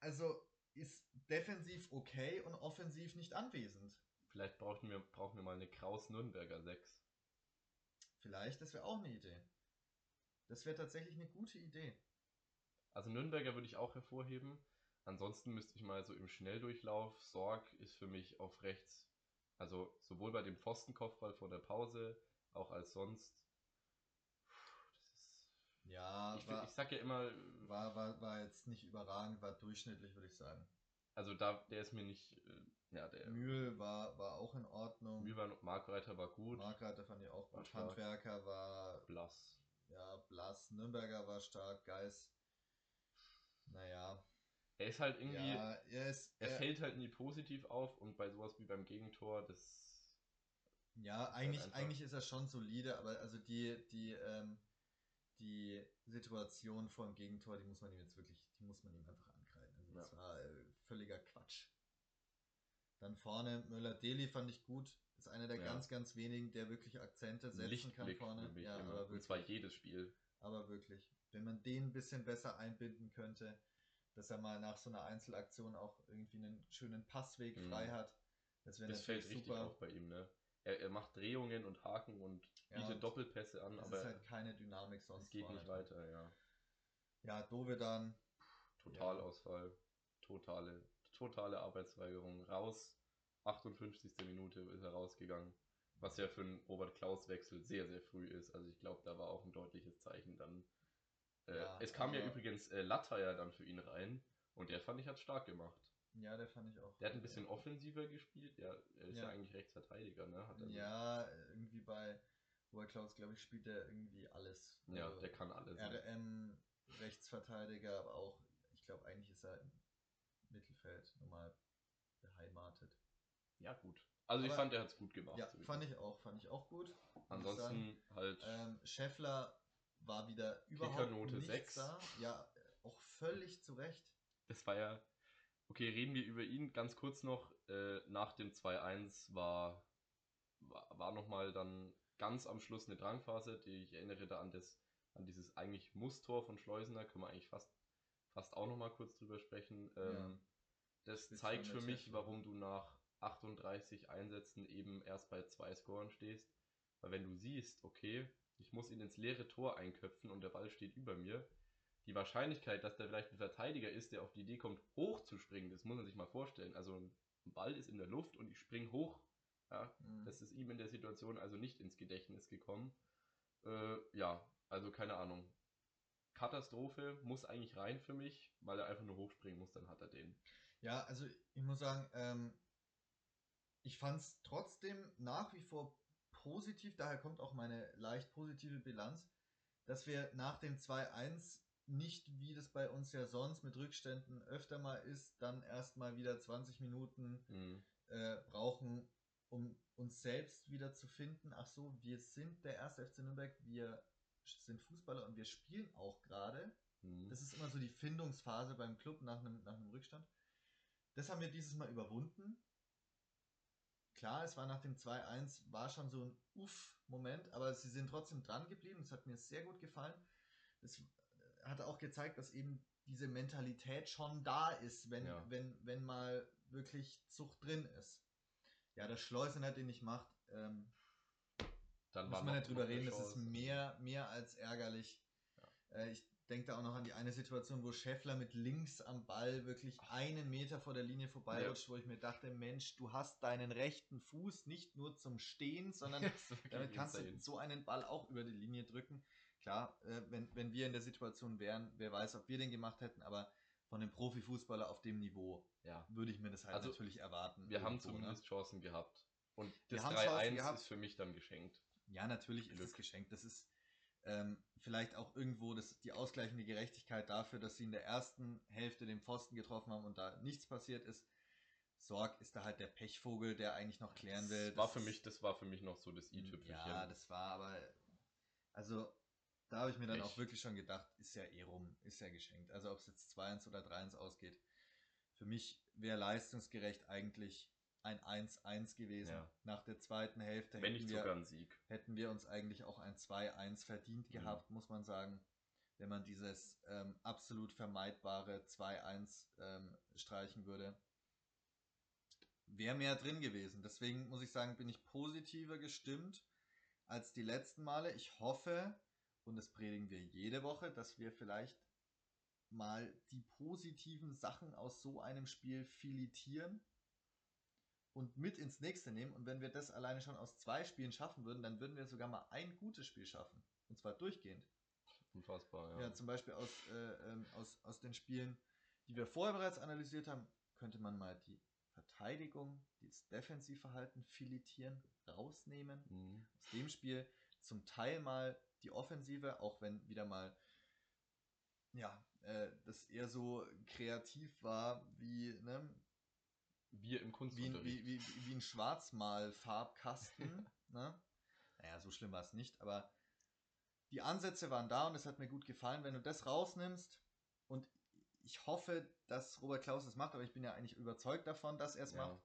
also ist defensiv okay und offensiv nicht anwesend. Vielleicht brauchen wir, brauchen wir mal eine Kraus-Nürnberger 6. Vielleicht, das wäre auch eine Idee. Das wäre tatsächlich eine gute Idee. Also Nürnberger würde ich auch hervorheben. Ansonsten müsste ich mal so im Schnelldurchlauf, Sorg ist für mich auf rechts. Also sowohl bei dem Pfostenkopfball vor der Pause, auch als sonst. Ja, ich, war, ich sag ja immer, war, war, war jetzt nicht überragend, war durchschnittlich, würde ich sagen. also da, der ist mir nicht, äh, ja, der Mühl war, war auch in Ordnung. Mühl war, Markreiter war gut, Markreiter fand ich auch gut. Handwerker war blass. Ja blass. Nürnberger war stark. Geis. Naja. Er ist halt irgendwie, Ja, er ist. er er- fällt halt nie positiv auf und bei sowas wie beim Gegentor, das Ja, eigentlich, einfach- eigentlich ist er schon solide, aber also die, die, ähm, die Situation vor dem Gegentor, die muss man ihm jetzt wirklich, die muss man ihm einfach ankreiden. Also das war äh, völliger Quatsch. Dann vorne Möller-Deli fand ich gut. Ist einer der Ja. ganz, ganz wenigen, der wirklich Akzente setzen kann Lichtblick vorne. für mich Ja, immer. aber Und zwar wirklich, jedes Spiel. aber wirklich. Wenn man den ein bisschen besser einbinden könnte, dass er mal nach so einer Einzelaktion auch irgendwie einen schönen Passweg Mhm. frei hat. Das wäre Das fällt natürlich richtig super. auf bei ihm, ne? Er, er macht Drehungen und Haken und Ja, bietet und Doppelpässe an, Es aber ist halt keine Dynamik sonst. es geht vorne nicht drin. weiter, ja. Ja, Dovedan, Totalausfall, totale, totale Arbeitsweigerung, raus. 58. Minute ist er rausgegangen. Was ja für einen Robert Klaus-Wechsel sehr, sehr früh ist. Also ich glaube, da war auch ein deutliches Zeichen dann. Äh, Ja, es kam ja übrigens äh, Latta ja dann für ihn rein und der fand ich hat stark gemacht. Ja, der fand ich auch. Der hat ein bisschen offensiver gespielt. Ja, er ist ja, Ja. eigentlich Rechtsverteidiger, ne? Er Ja, irgendwie bei Robert Klaus, glaube ich, spielt der irgendwie alles. ja, Also der kann alles. RM, Rechtsverteidiger, aber auch, ich glaube, eigentlich ist er im Mittelfeld normal beheimatet. Ja, gut. Also ich Aber- fand, er hat es gut gemacht. Ja, sowieso. fand ich auch, fand ich auch gut. ich. Ansonsten halt. Ähm, Scheffler war wieder überhaupt Kickernote nichts sechs. da. Ja, auch völlig zu Recht. Das war ja. Okay, reden wir über ihn ganz kurz noch. Äh, nach dem 2-1 war, war, war nochmal dann ganz am Schluss eine Drangphase. Die, ich erinnere da an, das, an dieses eigentlich Musstor von Schleusener. Können wir eigentlich fast, fast auch nochmal kurz drüber sprechen. Ähm, Das Spitzname zeigt für mich, warum du nach 38 Einsätzen eben erst bei zwei Scoren stehst. Weil wenn du siehst, okay, ich muss ihn ins leere Tor einköpfen und der Ball steht über mir, die Wahrscheinlichkeit, dass da vielleicht ein Verteidiger ist, der auf die Idee kommt, hoch zu springen, das muss man sich mal vorstellen. Also ein Ball ist in der Luft und ich spring hoch. Ja, Mhm. das ist ihm in der Situation also nicht ins Gedächtnis gekommen. Äh, ja, also keine Ahnung. Katastrophe muss eigentlich rein für mich, weil er einfach nur hochspringen muss, dann hat er den. Ja, also ich muss sagen, ähm, ich fand es trotzdem nach wie vor positiv, daher kommt auch meine leicht positive Bilanz, dass wir nach dem 2-1 nicht, wie das bei uns ja sonst mit Rückständen öfter mal ist, dann erstmal wieder 20 Minuten Mhm. äh, brauchen, um uns selbst wieder zu finden. Ach so, wir sind der erste FC Nürnberg, wir sind Fußballer und wir spielen auch gerade. Mhm. Das ist immer so die Findungsphase beim Club nach einem, nach einem Rückstand. Das haben wir dieses Mal überwunden. Klar, es war nach dem 2-1, war schon so ein Uff-Moment, aber sie sind trotzdem dran geblieben. Das hat mir sehr gut gefallen. Das hat auch gezeigt, dass eben diese Mentalität schon da ist, wenn, Ja. wenn, wenn mal wirklich Zucht drin ist. Ja, der Schleusener, den ich macht, ähm, Dann muss man nicht drüber reden, das ist mehr, mehr als ärgerlich. Äh, ich denke da auch noch an die eine Situation, wo Scheffler mit links am Ball wirklich einen Meter vor der Linie vorbeirutscht, wo ich mir dachte, Mensch, du hast deinen rechten Fuß nicht nur zum Stehen, sondern ist damit kannst du insane. so einen Ball auch über die Linie drücken. Klar, äh, wenn, wenn wir in der Situation wären, wer weiß, ob wir den gemacht hätten, aber von einem Profifußballer auf dem Niveau Ja, würde ich mir das halt Also, natürlich erwarten. wir haben ne? zumindest Chancen gehabt. Und das haben Chancen 3-1 gehabt. ist für mich dann geschenkt. Ja, natürlich ist Glück. es geschenkt. Das ist ähm, vielleicht auch irgendwo das, die ausgleichende Gerechtigkeit dafür, dass sie in der ersten Hälfte den Pfosten getroffen haben und da nichts passiert ist. Sorg ist da halt der Pechvogel, der eigentlich noch klären will. Das war Das für mich, das war für mich noch so das i-Tüpfelchen. Ja, das war aber. Also, da habe ich mir dann Pech. auch wirklich schon gedacht, ist ja eh rum, ist ja geschenkt. Also, ob es jetzt 2-1 oder 3-1 ausgeht. Für mich wäre leistungsgerecht eigentlich ein 1-1 gewesen. Ja. Nach der zweiten Hälfte Wenn hätten wir, hätten wir uns eigentlich auch ein 2-1 verdient Mhm. gehabt, muss man sagen. Wenn man dieses ähm, absolut vermeidbare 2-1 ähm, streichen würde. Wäre mehr drin gewesen. Deswegen muss ich sagen, bin ich positiver gestimmt als die letzten Male. Ich hoffe, und das predigen wir jede Woche, dass wir vielleicht mal die positiven Sachen aus so einem Spiel filetieren und mit ins nächste nehmen. Und wenn wir das alleine schon aus zwei Spielen schaffen würden, dann würden wir sogar mal ein gutes Spiel schaffen. Und zwar durchgehend. Unfassbar, Ja, ja. zum Beispiel aus, äh, ähm, aus, aus den Spielen, die wir vorher bereits analysiert haben, könnte man mal die Verteidigung, das Defensivverhalten filetieren, rausnehmen. Mhm. Aus dem Spiel zum Teil mal die Offensive, auch wenn wieder mal ja, äh, das eher so kreativ war wie, ne, Wir im wie, Kunstunterricht. wie, wie, wie ein Schwarzmal-Farbkasten. ne? Naja, so schlimm war es nicht, aber die Ansätze waren da und es hat mir gut gefallen. Wenn du das rausnimmst und ich hoffe, dass Robert Klaus das macht, aber ich bin ja eigentlich überzeugt davon, dass er es Ja. macht,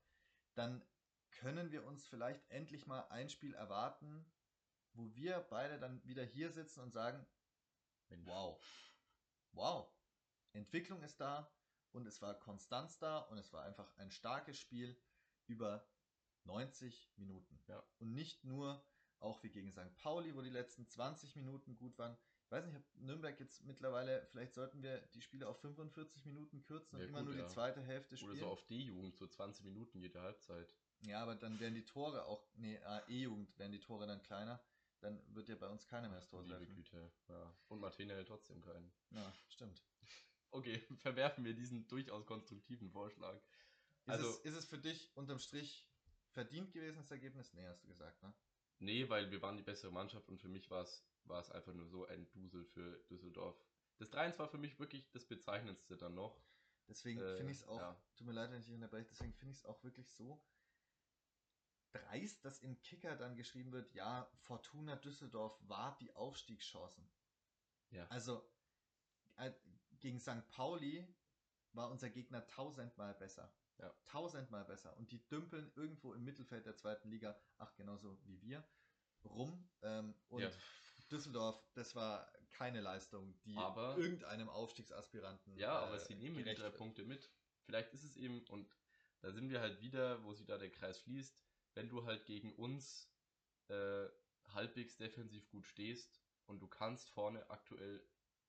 dann können wir uns vielleicht endlich mal ein Spiel erwarten, wo wir beide dann wieder hier sitzen und sagen, wow, wow, Entwicklung ist da und es war Konstanz da und es war einfach ein starkes Spiel über 90 Minuten. Ja. Und nicht nur auch wie gegen St. Pauli, wo die letzten 20 Minuten gut waren, weiß nicht, ob Nürnberg jetzt mittlerweile, vielleicht sollten wir die Spiele auf 45 Minuten kürzen und Ja, immer gut, nur ja. die zweite Hälfte spielen. Oder so auf D-Jugend, so 20 Minuten jede Halbzeit. Ja, aber dann werden die Tore auch, nee, E-Jugend werden die Tore dann kleiner. Dann wird ja bei uns keiner mehr das Tor Liebe treffen. Güte. Ja. Und Martina hält trotzdem keinen. Ja, stimmt. Okay, verwerfen wir diesen durchaus konstruktiven Vorschlag. Ist, Also- es, ist es für dich unterm Strich verdient gewesen, das Ergebnis? Nee, hast du gesagt, ne? Nee, weil wir waren die bessere Mannschaft und für mich war es war es einfach nur so ein Dusel für Düsseldorf. Das 3-1 war für mich wirklich das Bezeichnendste dann noch. Deswegen Äh, finde ich es auch, ja. tut mir leid, wenn ich dich unterbreche, deswegen finde ich es auch wirklich so dreist, dass im Kicker dann geschrieben wird, ja, Fortuna Düsseldorf war die Aufstiegschancen. Ja. Also äh, gegen St. Pauli war unser Gegner tausendmal besser. Ja. Tausendmal besser. Und die dümpeln irgendwo im Mittelfeld der zweiten Liga, ach genauso wie wir, rum. Ähm, und Ja. Düsseldorf, das war keine Leistung, die Aber- irgendeinem Aufstiegsaspiranten. Ja, äh, aber sie nehmen die drei. Punkte mit. Vielleicht ist es eben, und da sind wir halt wieder, wo sich da der Kreis schließt, wenn du halt gegen uns äh, halbwegs defensiv gut stehst und du kannst vorne aktuell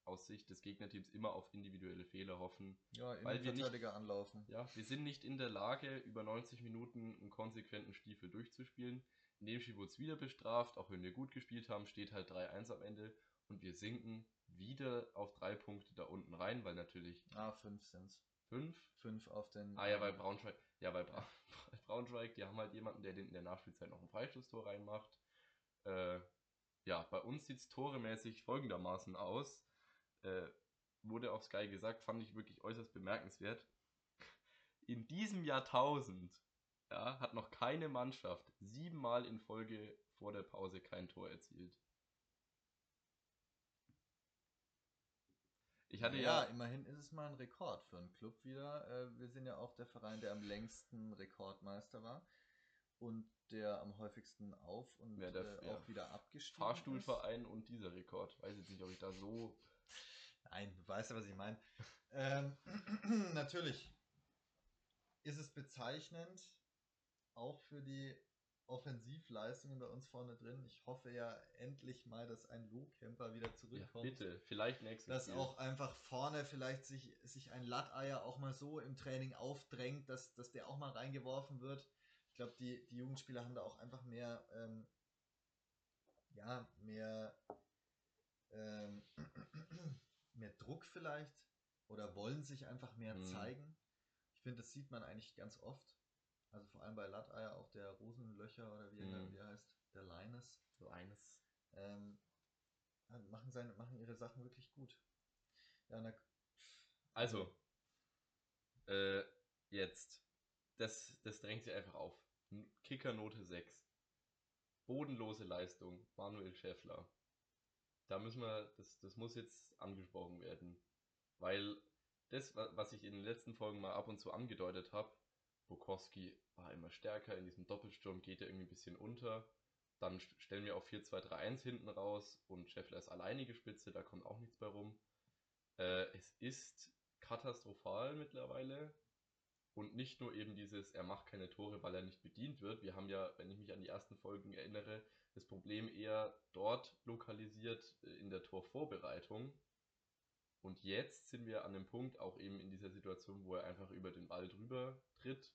aus Sicht des Gegnerteams immer auf individuelle Fehler hoffen. Ja, Weil wir nicht- anlaufen. Ja, wir sind nicht in der Lage, über 90 Minuten einen konsequenten Stiefel durchzuspielen. In dem Spiel wurde es wieder bestraft, auch wenn wir gut gespielt haben, steht halt 3-1 am Ende und wir sinken wieder auf drei Punkte da unten rein, weil natürlich Ah, fünf sind's. fünf. Fünf auf den. Ah ja, weil Braunschweig, ja, weil Bra Braunschweig, die haben halt jemanden, der den in der Nachspielzeit noch ein Freistoßtor reinmacht. Äh, ja, bei uns sieht es toremäßig folgendermaßen aus. Äh, wurde auf Sky gesagt, fand ich wirklich äußerst bemerkenswert. In diesem Jahrtausend ja, hat noch keine Mannschaft siebenmal in Folge vor der Pause kein Tor erzielt. Ich hatte ja, ja, immerhin ist es mal ein Rekord für einen Club wieder. Äh, wir sind ja auch der Verein, der am längsten Rekordmeister war und der am häufigsten auf und Ja, der- äh, ja. auch wieder abgestiegen Fahrstuhlverein und dieser Rekord. Weiß jetzt nicht, ob ich da so ist. Nein, du weißt ja, was ich meine. Ähm, natürlich ist es bezeichnend, auch für die Offensivleistungen bei uns vorne drin. Ich hoffe ja endlich mal, dass ein Lohkämper wieder Ja, zurückkommt. bitte, vielleicht nächstes dass Spiel. auch einfach vorne vielleicht sich, sich ein Latteier auch mal so im Training aufdrängt, dass, dass der auch mal reingeworfen wird. Ich glaube, die, die Jugendspieler haben da auch einfach mehr, ähm, ja, mehr, ähm, mehr Druck vielleicht oder wollen sich einfach mehr Mhm. zeigen. Ich finde, das sieht man eigentlich ganz oft. Also vor allem bei Latteier, auch der Rosenlöcher oder wie, er, Mhm. wie er heißt, der Linus so eines. ähm, machen, seine, machen ihre Sachen wirklich gut. Ja, na, Also, äh, jetzt. Das, das drängt sich einfach auf. Kickernote 6. Bodenlose Leistung. Manuel Schäffler. Da müssen wir, das, das muss jetzt angesprochen werden. Weil das, wa- was ich in den letzten Folgen mal ab und zu angedeutet habe, Bukowski war immer stärker, in diesem Doppelsturm geht er irgendwie ein bisschen unter. Dann st- stellen wir auf 4-2-3-1 hinten raus und Schäffler ist alleinige Spitze, da kommt auch nichts bei rum. Äh, es ist katastrophal mittlerweile. Und nicht nur eben dieses, er macht keine Tore, weil er nicht bedient wird. Wir haben ja, wenn ich mich an die ersten Folgen erinnere, das Problem eher dort lokalisiert äh, in der Torvorbereitung. Und jetzt sind wir an dem Punkt, auch eben in dieser Situation, wo er einfach über den Ball drüber tritt,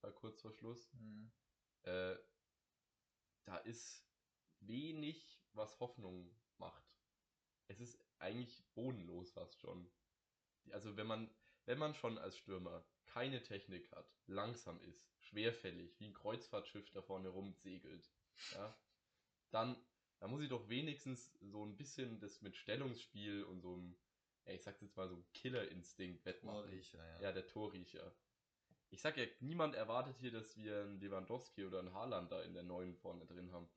bei kurz vor Schluss. hm, Äh, da ist wenig, was Hoffnung macht. Es ist eigentlich bodenlos fast schon. Also wenn man, wenn man schon als Stürmer keine Technik hat, langsam ist, schwerfällig, wie ein Kreuzfahrtschiff da vorne rumsegelt, ja, dann, dann muss ich doch wenigstens so ein bisschen das mit Stellungsspiel und so einem, ja, ich sag's jetzt mal so einem Killerinstinkt wettmachen. Torriecher, ja. Ja, der Torriecher. Ich sag ja, niemand erwartet hier, dass wir einen Lewandowski oder einen Haaland da in der neuen vorne drin haben.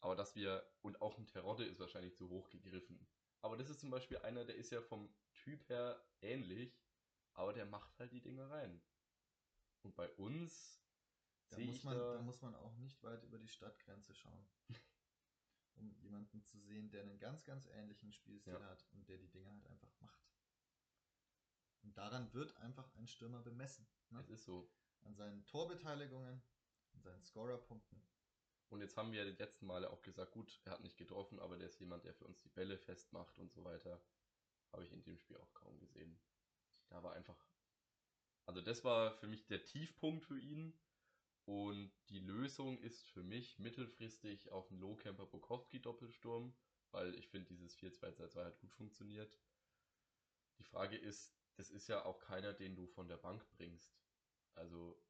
Aber dass wir, und auch ein Terodde ist wahrscheinlich zu hoch gegriffen. Aber das ist zum Beispiel einer, der ist ja vom Typ her ähnlich, aber der macht halt die Dinger rein. Und bei uns Da muss, man, da, da muss man auch nicht weit über die Stadtgrenze schauen. um jemanden zu sehen, der einen ganz, ganz ähnlichen Spielstil Ja. hat und der die Dinge halt einfach macht. Und daran wird einfach ein Stürmer bemessen. Ne? es ist so. An seinen Torbeteiligungen, an seinen Scorerpunkten. Und jetzt haben wir die letzten Male auch gesagt, gut, er hat nicht getroffen, aber der ist jemand, der für uns die Bälle festmacht und so weiter. Habe ich in dem Spiel auch kaum gesehen. Da war einfach. Also, das war für mich der Tiefpunkt für ihn. Und die Lösung ist für mich mittelfristig auf einen Low-Camper Bukowski-Doppelsturm, weil ich finde, dieses 4-2-2-2 hat gut funktioniert. Die Frage ist, das ist ja auch keiner, den du von der Bank bringst. Also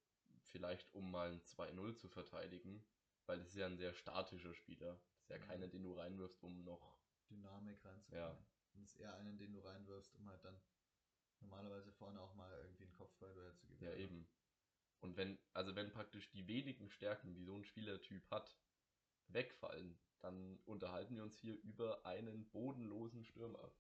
vielleicht um mal ein 2-0 zu verteidigen, weil das ist ja ein sehr statischer Spieler. Das ist ja mhm. keiner, den du reinwirfst, um noch Dynamik reinzubringen. Ja. Und das ist eher einen, den du reinwirfst, um halt dann normalerweise vorne auch mal irgendwie einen Kopfballduell zu gewinnen. Ja, eben. Und wenn, also wenn praktisch die wenigen Stärken, die so ein Spielertyp hat, wegfallen, dann unterhalten wir uns hier über einen bodenlosen Stürmer.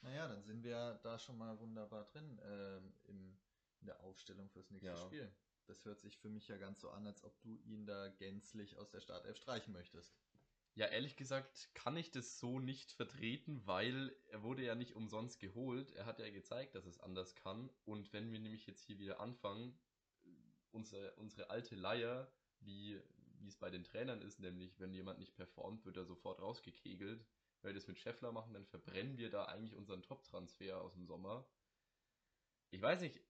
Naja, dann sind wir da schon mal wunderbar drin ähm, im, in der Aufstellung fürs nächste ja. Spiel. Das hört sich für mich ja ganz so an, als ob du ihn da gänzlich aus der Startelf streichen möchtest. Ja, ehrlich gesagt kann ich das so nicht vertreten, weil er wurde ja nicht umsonst geholt. Er hat ja gezeigt, dass es anders kann. Und wenn wir nämlich jetzt hier wieder anfangen, unsere, unsere alte Leier, wie, wie es bei den Trainern ist, nämlich wenn jemand nicht performt, wird er sofort rausgekegelt. Wenn wir das mit Scheffler machen, dann verbrennen wir da eigentlich unseren Top-Transfer aus dem Sommer. Ich weiß nicht,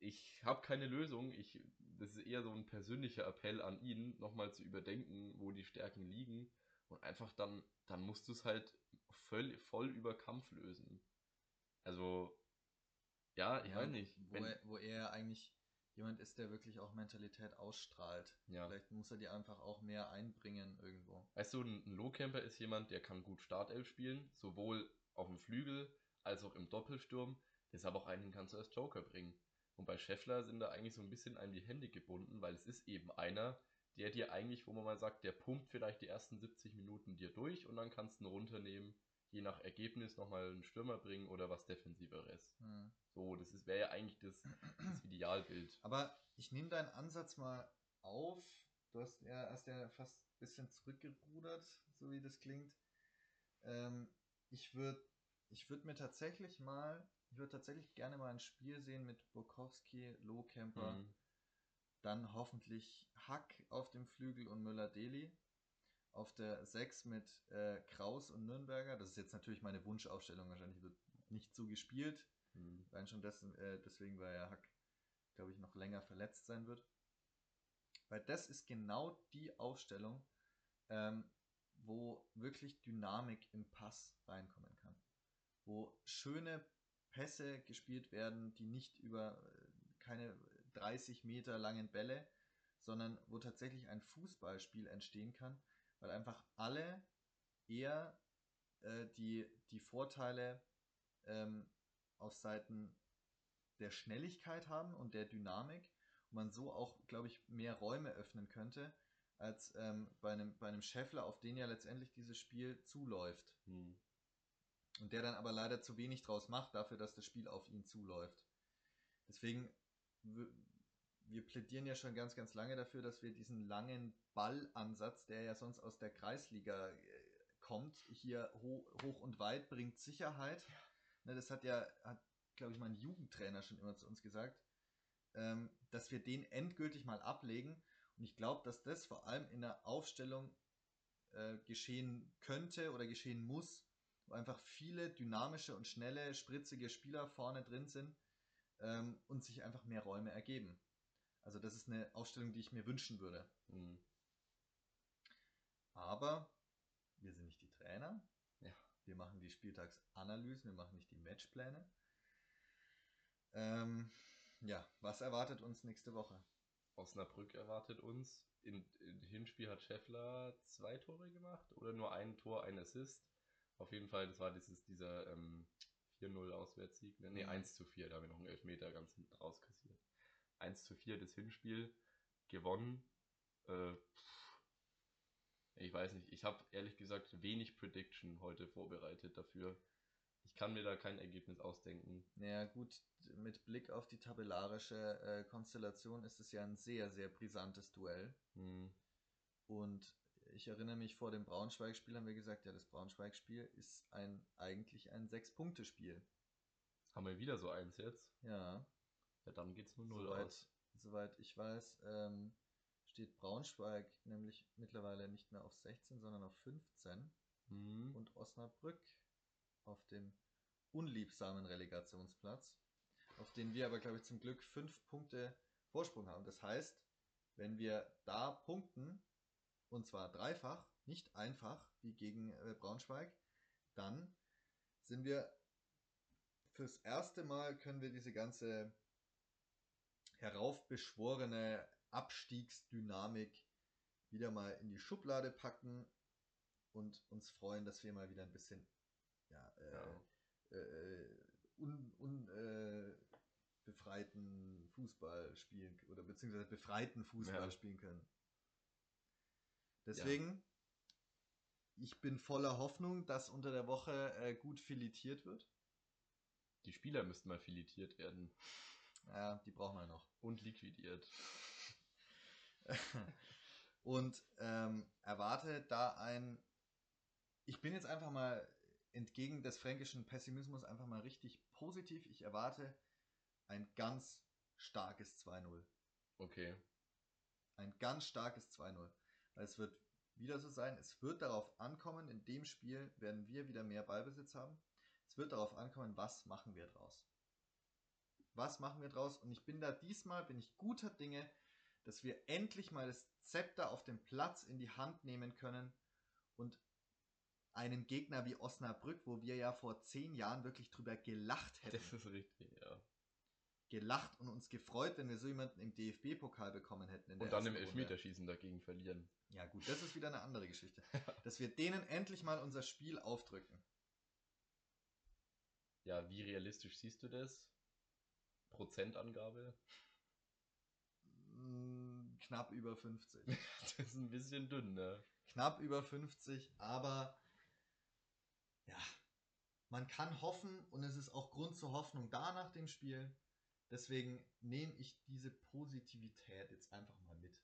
ich habe keine Lösung. Ich, das ist eher so ein persönlicher Appell an ihn, nochmal zu überdenken, wo die Stärken liegen. Und einfach dann, dann musst du es halt voll, voll über Kampf lösen. Also, ja, ich ja, weiß nicht. Wo, wenn, er, wo er eigentlich jemand ist, der wirklich auch Mentalität ausstrahlt. Ja. Vielleicht muss er die einfach auch mehr einbringen irgendwo. Weißt du, ein Low-Camper ist jemand, der kann gut Startelf spielen, sowohl auf dem Flügel als auch im Doppelsturm. Deshalb auch einen kannst du als Joker bringen. Und bei Scheffler sind da eigentlich so ein bisschen an die Hände gebunden, weil es ist eben einer, der dir eigentlich, wo man mal sagt, der pumpt vielleicht die ersten 70 Minuten dir durch und dann kannst du ihn runternehmen, je nach Ergebnis nochmal einen Stürmer bringen oder was Defensiveres. Hm. So, das wäre ja eigentlich das, das Idealbild. Aber ich nehme deinen Ansatz mal auf. Du hast ja, hast ja fast ein bisschen zurückgerudert, so wie das klingt. Ähm, ich würde ich würd mir tatsächlich mal, ich würde tatsächlich gerne mal ein Spiel sehen mit Bukowski, Lohkemper, mhm. dann hoffentlich Hack auf dem Flügel und Müller-Deli. Auf der 6 mit äh, Kraus und Nürnberger. Das ist jetzt natürlich meine Wunschaufstellung. Wahrscheinlich wird nicht so gespielt. Mhm. Rein schon dessen, äh, deswegen, weil er Hack, glaube ich, noch länger verletzt sein wird. Weil das ist genau die Aufstellung, ähm, wo wirklich Dynamik im Pass reinkommen kann. Wo schöne Pässe gespielt werden, die nicht über äh, keine 30 Meter langen Bälle, sondern wo tatsächlich ein Fußballspiel entstehen kann, weil einfach alle eher äh, die, die Vorteile ähm, auf Seiten der Schnelligkeit haben und der Dynamik und man so auch, glaube ich, mehr Räume öffnen könnte, als ähm, bei, einem, bei einem Scheffler, auf den ja letztendlich dieses Spiel zuläuft. Hm. Und der dann aber leider zu wenig draus macht, dafür, dass das Spiel auf ihn zuläuft. Deswegen, wir plädieren ja schon ganz, ganz lange dafür, dass wir diesen langen Ballansatz, der ja sonst aus der Kreisliga äh, kommt, hier hoch, und weit, bringt Sicherheit. Ne, das hat ja, hat, glaube ich, mein Jugendtrainer schon immer zu uns gesagt, ähm, dass wir den endgültig mal ablegen. Und ich glaube, dass das vor allem in der Aufstellung äh, geschehen könnte oder geschehen muss, wo einfach viele dynamische und schnelle, spritzige Spieler vorne drin sind ähm, und sich einfach mehr Räume ergeben. Also das ist eine Aufstellung, die ich mir wünschen würde. Mhm. Aber wir sind nicht die Trainer. Wir machen die Spieltagsanalysen, wir machen nicht die Matchpläne. Ähm, ja, was erwartet uns nächste Woche? Osnabrück erwartet uns. In Hinspiel hat Scheffler zwei Tore gemacht oder nur ein Tor, ein Assist. Auf jeden Fall, das war dieses, dieser ähm, 4-0 Auswärtssieg. Ne, nee, 1 mhm. zu 4, da haben wir noch einen Elfmeter ganz hinten rauskassiert. 1 zu 4 das Hinspiel gewonnen. Äh, ich weiß nicht, ich habe ehrlich gesagt wenig Prediction heute vorbereitet dafür. Ich kann mir da kein Ergebnis ausdenken. Naja, gut, mit Blick auf die tabellarische äh, Konstellation ist es ja ein sehr, sehr brisantes Duell. Hm. Und ich erinnere mich, vor dem Braunschweig-Spiel haben wir gesagt, ja, das Braunschweig-Spiel ist ein, eigentlich ein Sechs-Punkte-Spiel. Haben wir wieder so eins jetzt? Ja. Ja, dann geht's nur 0 soweit, aus. Soweit ich weiß, ähm, steht Braunschweig nämlich mittlerweile nicht mehr auf 16, sondern auf 15 Mhm. und Osnabrück auf dem unliebsamen Relegationsplatz, auf den wir aber, glaube ich, zum Glück fünf Punkte Vorsprung haben. Das heißt, wenn wir da punkten, und zwar dreifach, nicht einfach wie gegen äh, Braunschweig, dann sind wir fürs erste Mal können wir diese ganze heraufbeschworene Abstiegsdynamik wieder mal in die Schublade packen und uns freuen, dass wir mal wieder ein bisschen ja, äh, äh, un, un, äh, befreiten Fußball spielen oder beziehungsweise befreiten Fußball Ja. spielen können. Deswegen, ich bin voller Hoffnung, dass unter der Woche äh, gut filetiert wird. Die Spieler müssten mal filetiert werden Ja, die brauchen wir noch. und liquidiert. und ähm, erwarte da ein. Ich bin jetzt einfach mal entgegen des fränkischen Pessimismus einfach mal richtig positiv. Ich erwarte ein ganz starkes 2-0. Okay. Ein ganz starkes 2-0. Weil es wird wieder so sein, es wird darauf ankommen, in dem Spiel werden wir wieder mehr Ballbesitz haben. Es wird darauf ankommen, was machen wir draus. Was machen wir draus? Und ich bin da diesmal, bin ich guter Dinge, dass wir endlich mal das Zepter auf dem Platz in die Hand nehmen können und einen Gegner wie Osnabrück, wo wir ja vor zehn Jahren wirklich drüber gelacht hätten Das ist richtig, ja. Gelacht und uns gefreut, wenn wir so jemanden im DFB-Pokal bekommen hätten. in der Und dann im ersten Runde. Elfmeterschießen dagegen verlieren. Ja gut, das ist wieder eine andere Geschichte. Dass wir denen endlich mal unser Spiel aufdrücken. Ja, wie realistisch siehst du das? Prozentangabe? Mm, Knapp über 50. Das ist ein bisschen dünn, ne? Knapp über 50, aber ja, man kann hoffen und es ist auch Grund zur Hoffnung da nach dem Spiel. Deswegen nehme ich diese Positivität jetzt einfach mal mit.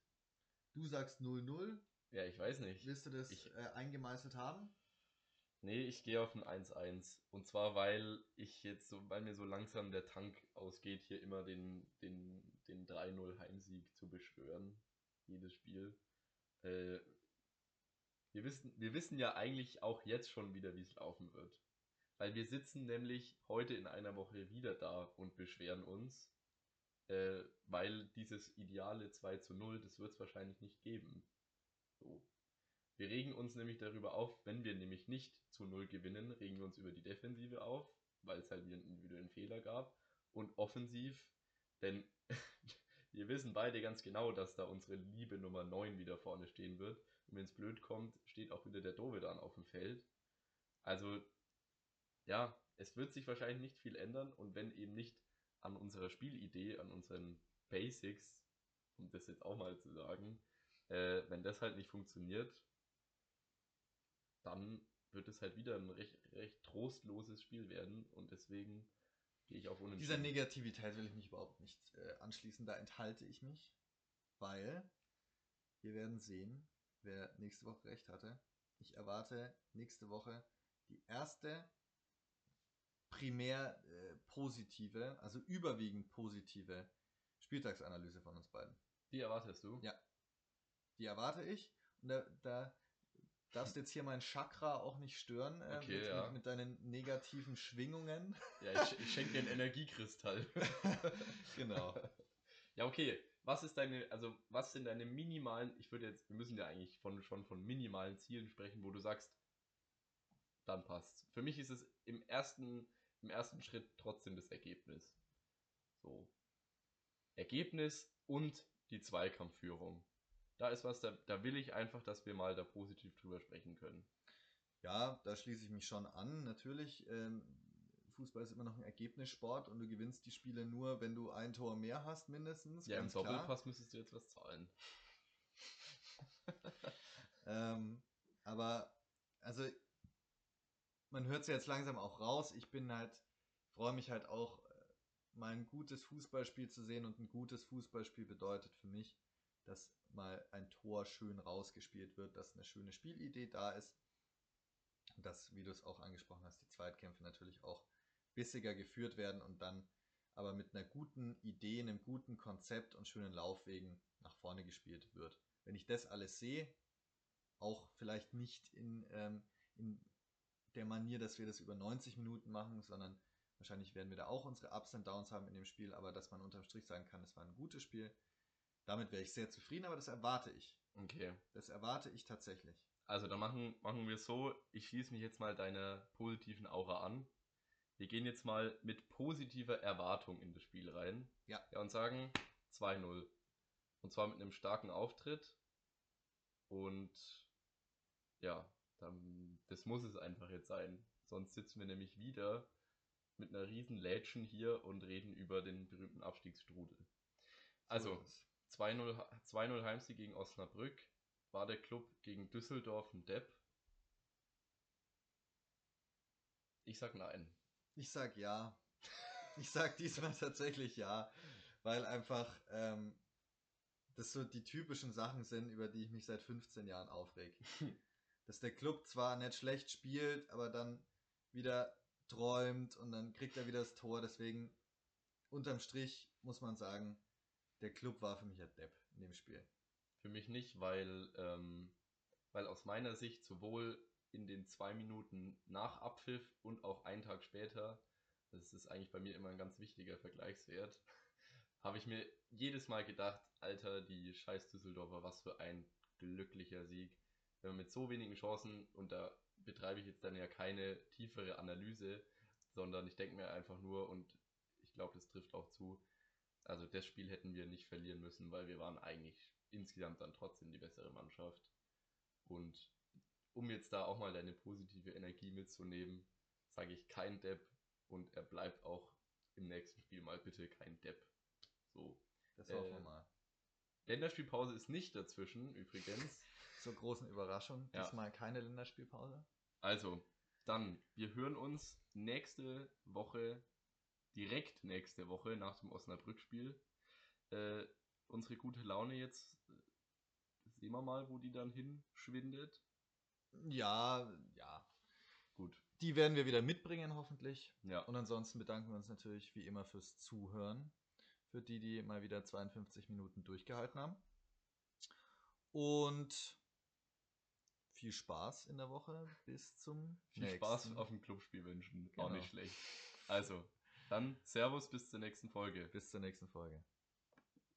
Du sagst 0-0. Ja, ich weiß nicht. Willst du das Ich- äh, eingemeißelt haben? Nee, ich gehe auf ein 1-1. Und zwar, weil ich jetzt so, weil mir so langsam der Tank ausgeht, hier immer den, den, den 3-0 Heimsieg zu beschwören. Jedes Spiel. Äh, wir, wissen, wir wissen ja eigentlich auch jetzt schon wieder, wie es laufen wird. Weil wir sitzen nämlich heute in einer Woche wieder da und beschweren uns. Äh, weil dieses ideale 2 zu 0, das wird es wahrscheinlich nicht geben. So. Wir regen uns nämlich darüber auf, wenn wir nämlich nicht zu 0 gewinnen, regen wir uns über die Defensive auf, weil es halt wieder einen individuellen Fehler gab. Und offensiv, denn wir wissen beide ganz genau, dass da unsere liebe Nummer 9 wieder vorne stehen wird. Und wenn es blöd kommt, steht auch wieder der Dove dann auf dem Feld. Also, ja, es wird sich wahrscheinlich nicht viel ändern. Und wenn eben nicht an unserer Spielidee, an unseren Basics, um das jetzt auch mal zu sagen, äh, wenn das halt nicht funktioniert, dann wird es halt wieder ein recht, recht trostloses Spiel werden und deswegen gehe ich auf Dieser Unentschieden. Negativität will ich mich überhaupt nicht äh, anschließen, da enthalte ich mich, weil wir werden sehen, wer nächste Woche recht hatte. Ich erwarte nächste Woche die erste primär äh, positive, also überwiegend positive Spieltagsanalyse von uns beiden. Die erwartest du? Ja. Die erwarte ich und da, da darfst du jetzt hier mein Chakra auch nicht stören äh, Okay, mit, ja. mit, mit deinen negativen Schwingungen. Ja, ich, ich schenke dir einen Energiekristall. genau. ja, okay. Was ist deine, also was sind deine minimalen, ich würde jetzt, wir müssen ja eigentlich von, schon von minimalen Zielen sprechen, wo du sagst, dann passt. Für mich ist es im ersten, im ersten Schritt trotzdem das Ergebnis. So. Ergebnis und die Zweikampfführung. Da ist was, da, da will ich einfach, dass wir mal da positiv drüber sprechen können. Ja, da schließe ich mich schon an. Natürlich, ähm, Fußball ist immer noch ein Ergebnissport und du gewinnst die Spiele nur, wenn du ein Tor mehr hast, mindestens. Ja, im ganz klar. Doppelpass müsstest du jetzt was zahlen. Ähm, aber, also, man hört es ja jetzt langsam auch raus. Ich bin halt, freue mich halt auch, äh, mal ein gutes Fußballspiel zu sehen und ein gutes Fußballspiel bedeutet für mich, dass mal ein Tor schön rausgespielt wird, dass eine schöne Spielidee da ist. Und dass, wie du es auch angesprochen hast, die Zweitkämpfe natürlich auch bissiger geführt werden und dann aber mit einer guten Idee, einem guten Konzept und schönen Laufwegen nach vorne gespielt wird. Wenn ich das alles sehe, auch vielleicht nicht in, ähm, in der Manier, dass wir das über 90 Minuten machen, sondern wahrscheinlich werden wir da auch unsere Ups und Downs haben in dem Spiel, aber dass man unterm Strich sagen kann, es war ein gutes Spiel, damit wäre ich sehr zufrieden, aber das erwarte ich. Okay. Das erwarte ich tatsächlich. Also dann machen, machen wir so, ich schließe mich jetzt mal deiner positiven Aura an. Wir gehen jetzt mal mit positiver Erwartung in das Spiel rein. Ja. Ja, und sagen 2-0. Und zwar mit einem starken Auftritt. Und ja, dann, das muss es einfach jetzt sein. Sonst sitzen wir nämlich wieder mit einer riesen Lädchen hier und reden über den berühmten Abstiegsstrudel. Also, ist es. 2-0 2-0 Heimsieg gegen Osnabrück. War der Club gegen Düsseldorf ein Depp? Ich sag nein. Ich sag ja. Ich sag diesmal tatsächlich ja, weil einfach ähm, das so die typischen Sachen sind, über die ich mich seit 15 Jahren aufreg. Dass der Club zwar nicht schlecht spielt, aber dann wieder träumt und dann kriegt er wieder das Tor. Deswegen unterm Strich muss man sagen, der Club war für mich ein Depp in dem Spiel. Für mich nicht, weil, ähm, weil aus meiner Sicht sowohl in den zwei Minuten nach Abpfiff und auch einen Tag später, das ist eigentlich bei mir immer ein ganz wichtiger Vergleichswert, habe ich mir jedes Mal gedacht, Alter, die scheiß Düsseldorfer, was für ein glücklicher Sieg. Wenn man mit so wenigen Chancen, und da betreibe ich jetzt dann ja keine tiefere Analyse, sondern ich denke mir einfach nur, und ich glaube, das trifft auch zu, also das Spiel hätten wir nicht verlieren müssen, weil wir waren eigentlich insgesamt dann trotzdem die bessere Mannschaft. Und um jetzt da auch mal deine positive Energie mitzunehmen, sage ich kein Depp und er bleibt auch im nächsten Spiel mal bitte kein Depp. So. Das hoffen wir Äh, mal. Länderspielpause ist nicht dazwischen, übrigens. Zur großen Überraschung. Ja. Diesmal keine Länderspielpause. Also, dann, wir hören uns nächste Woche, direkt nächste Woche nach dem Osnabrück-Spiel. Äh, unsere gute Laune jetzt, sehen wir mal, wo die dann hinschwindet. Ja, ja. Gut, Die werden wir wieder mitbringen, hoffentlich. ja. Und ansonsten bedanken wir uns natürlich wie immer fürs Zuhören. Für die, die mal wieder 52 Minuten durchgehalten haben. Und viel Spaß in der Woche. Bis zum Viel nächsten. Spaß auf dem Clubspiel wünschen. Auch Genau. nicht schlecht. Also, dann Servus bis zur nächsten Folge. Bis zur nächsten Folge.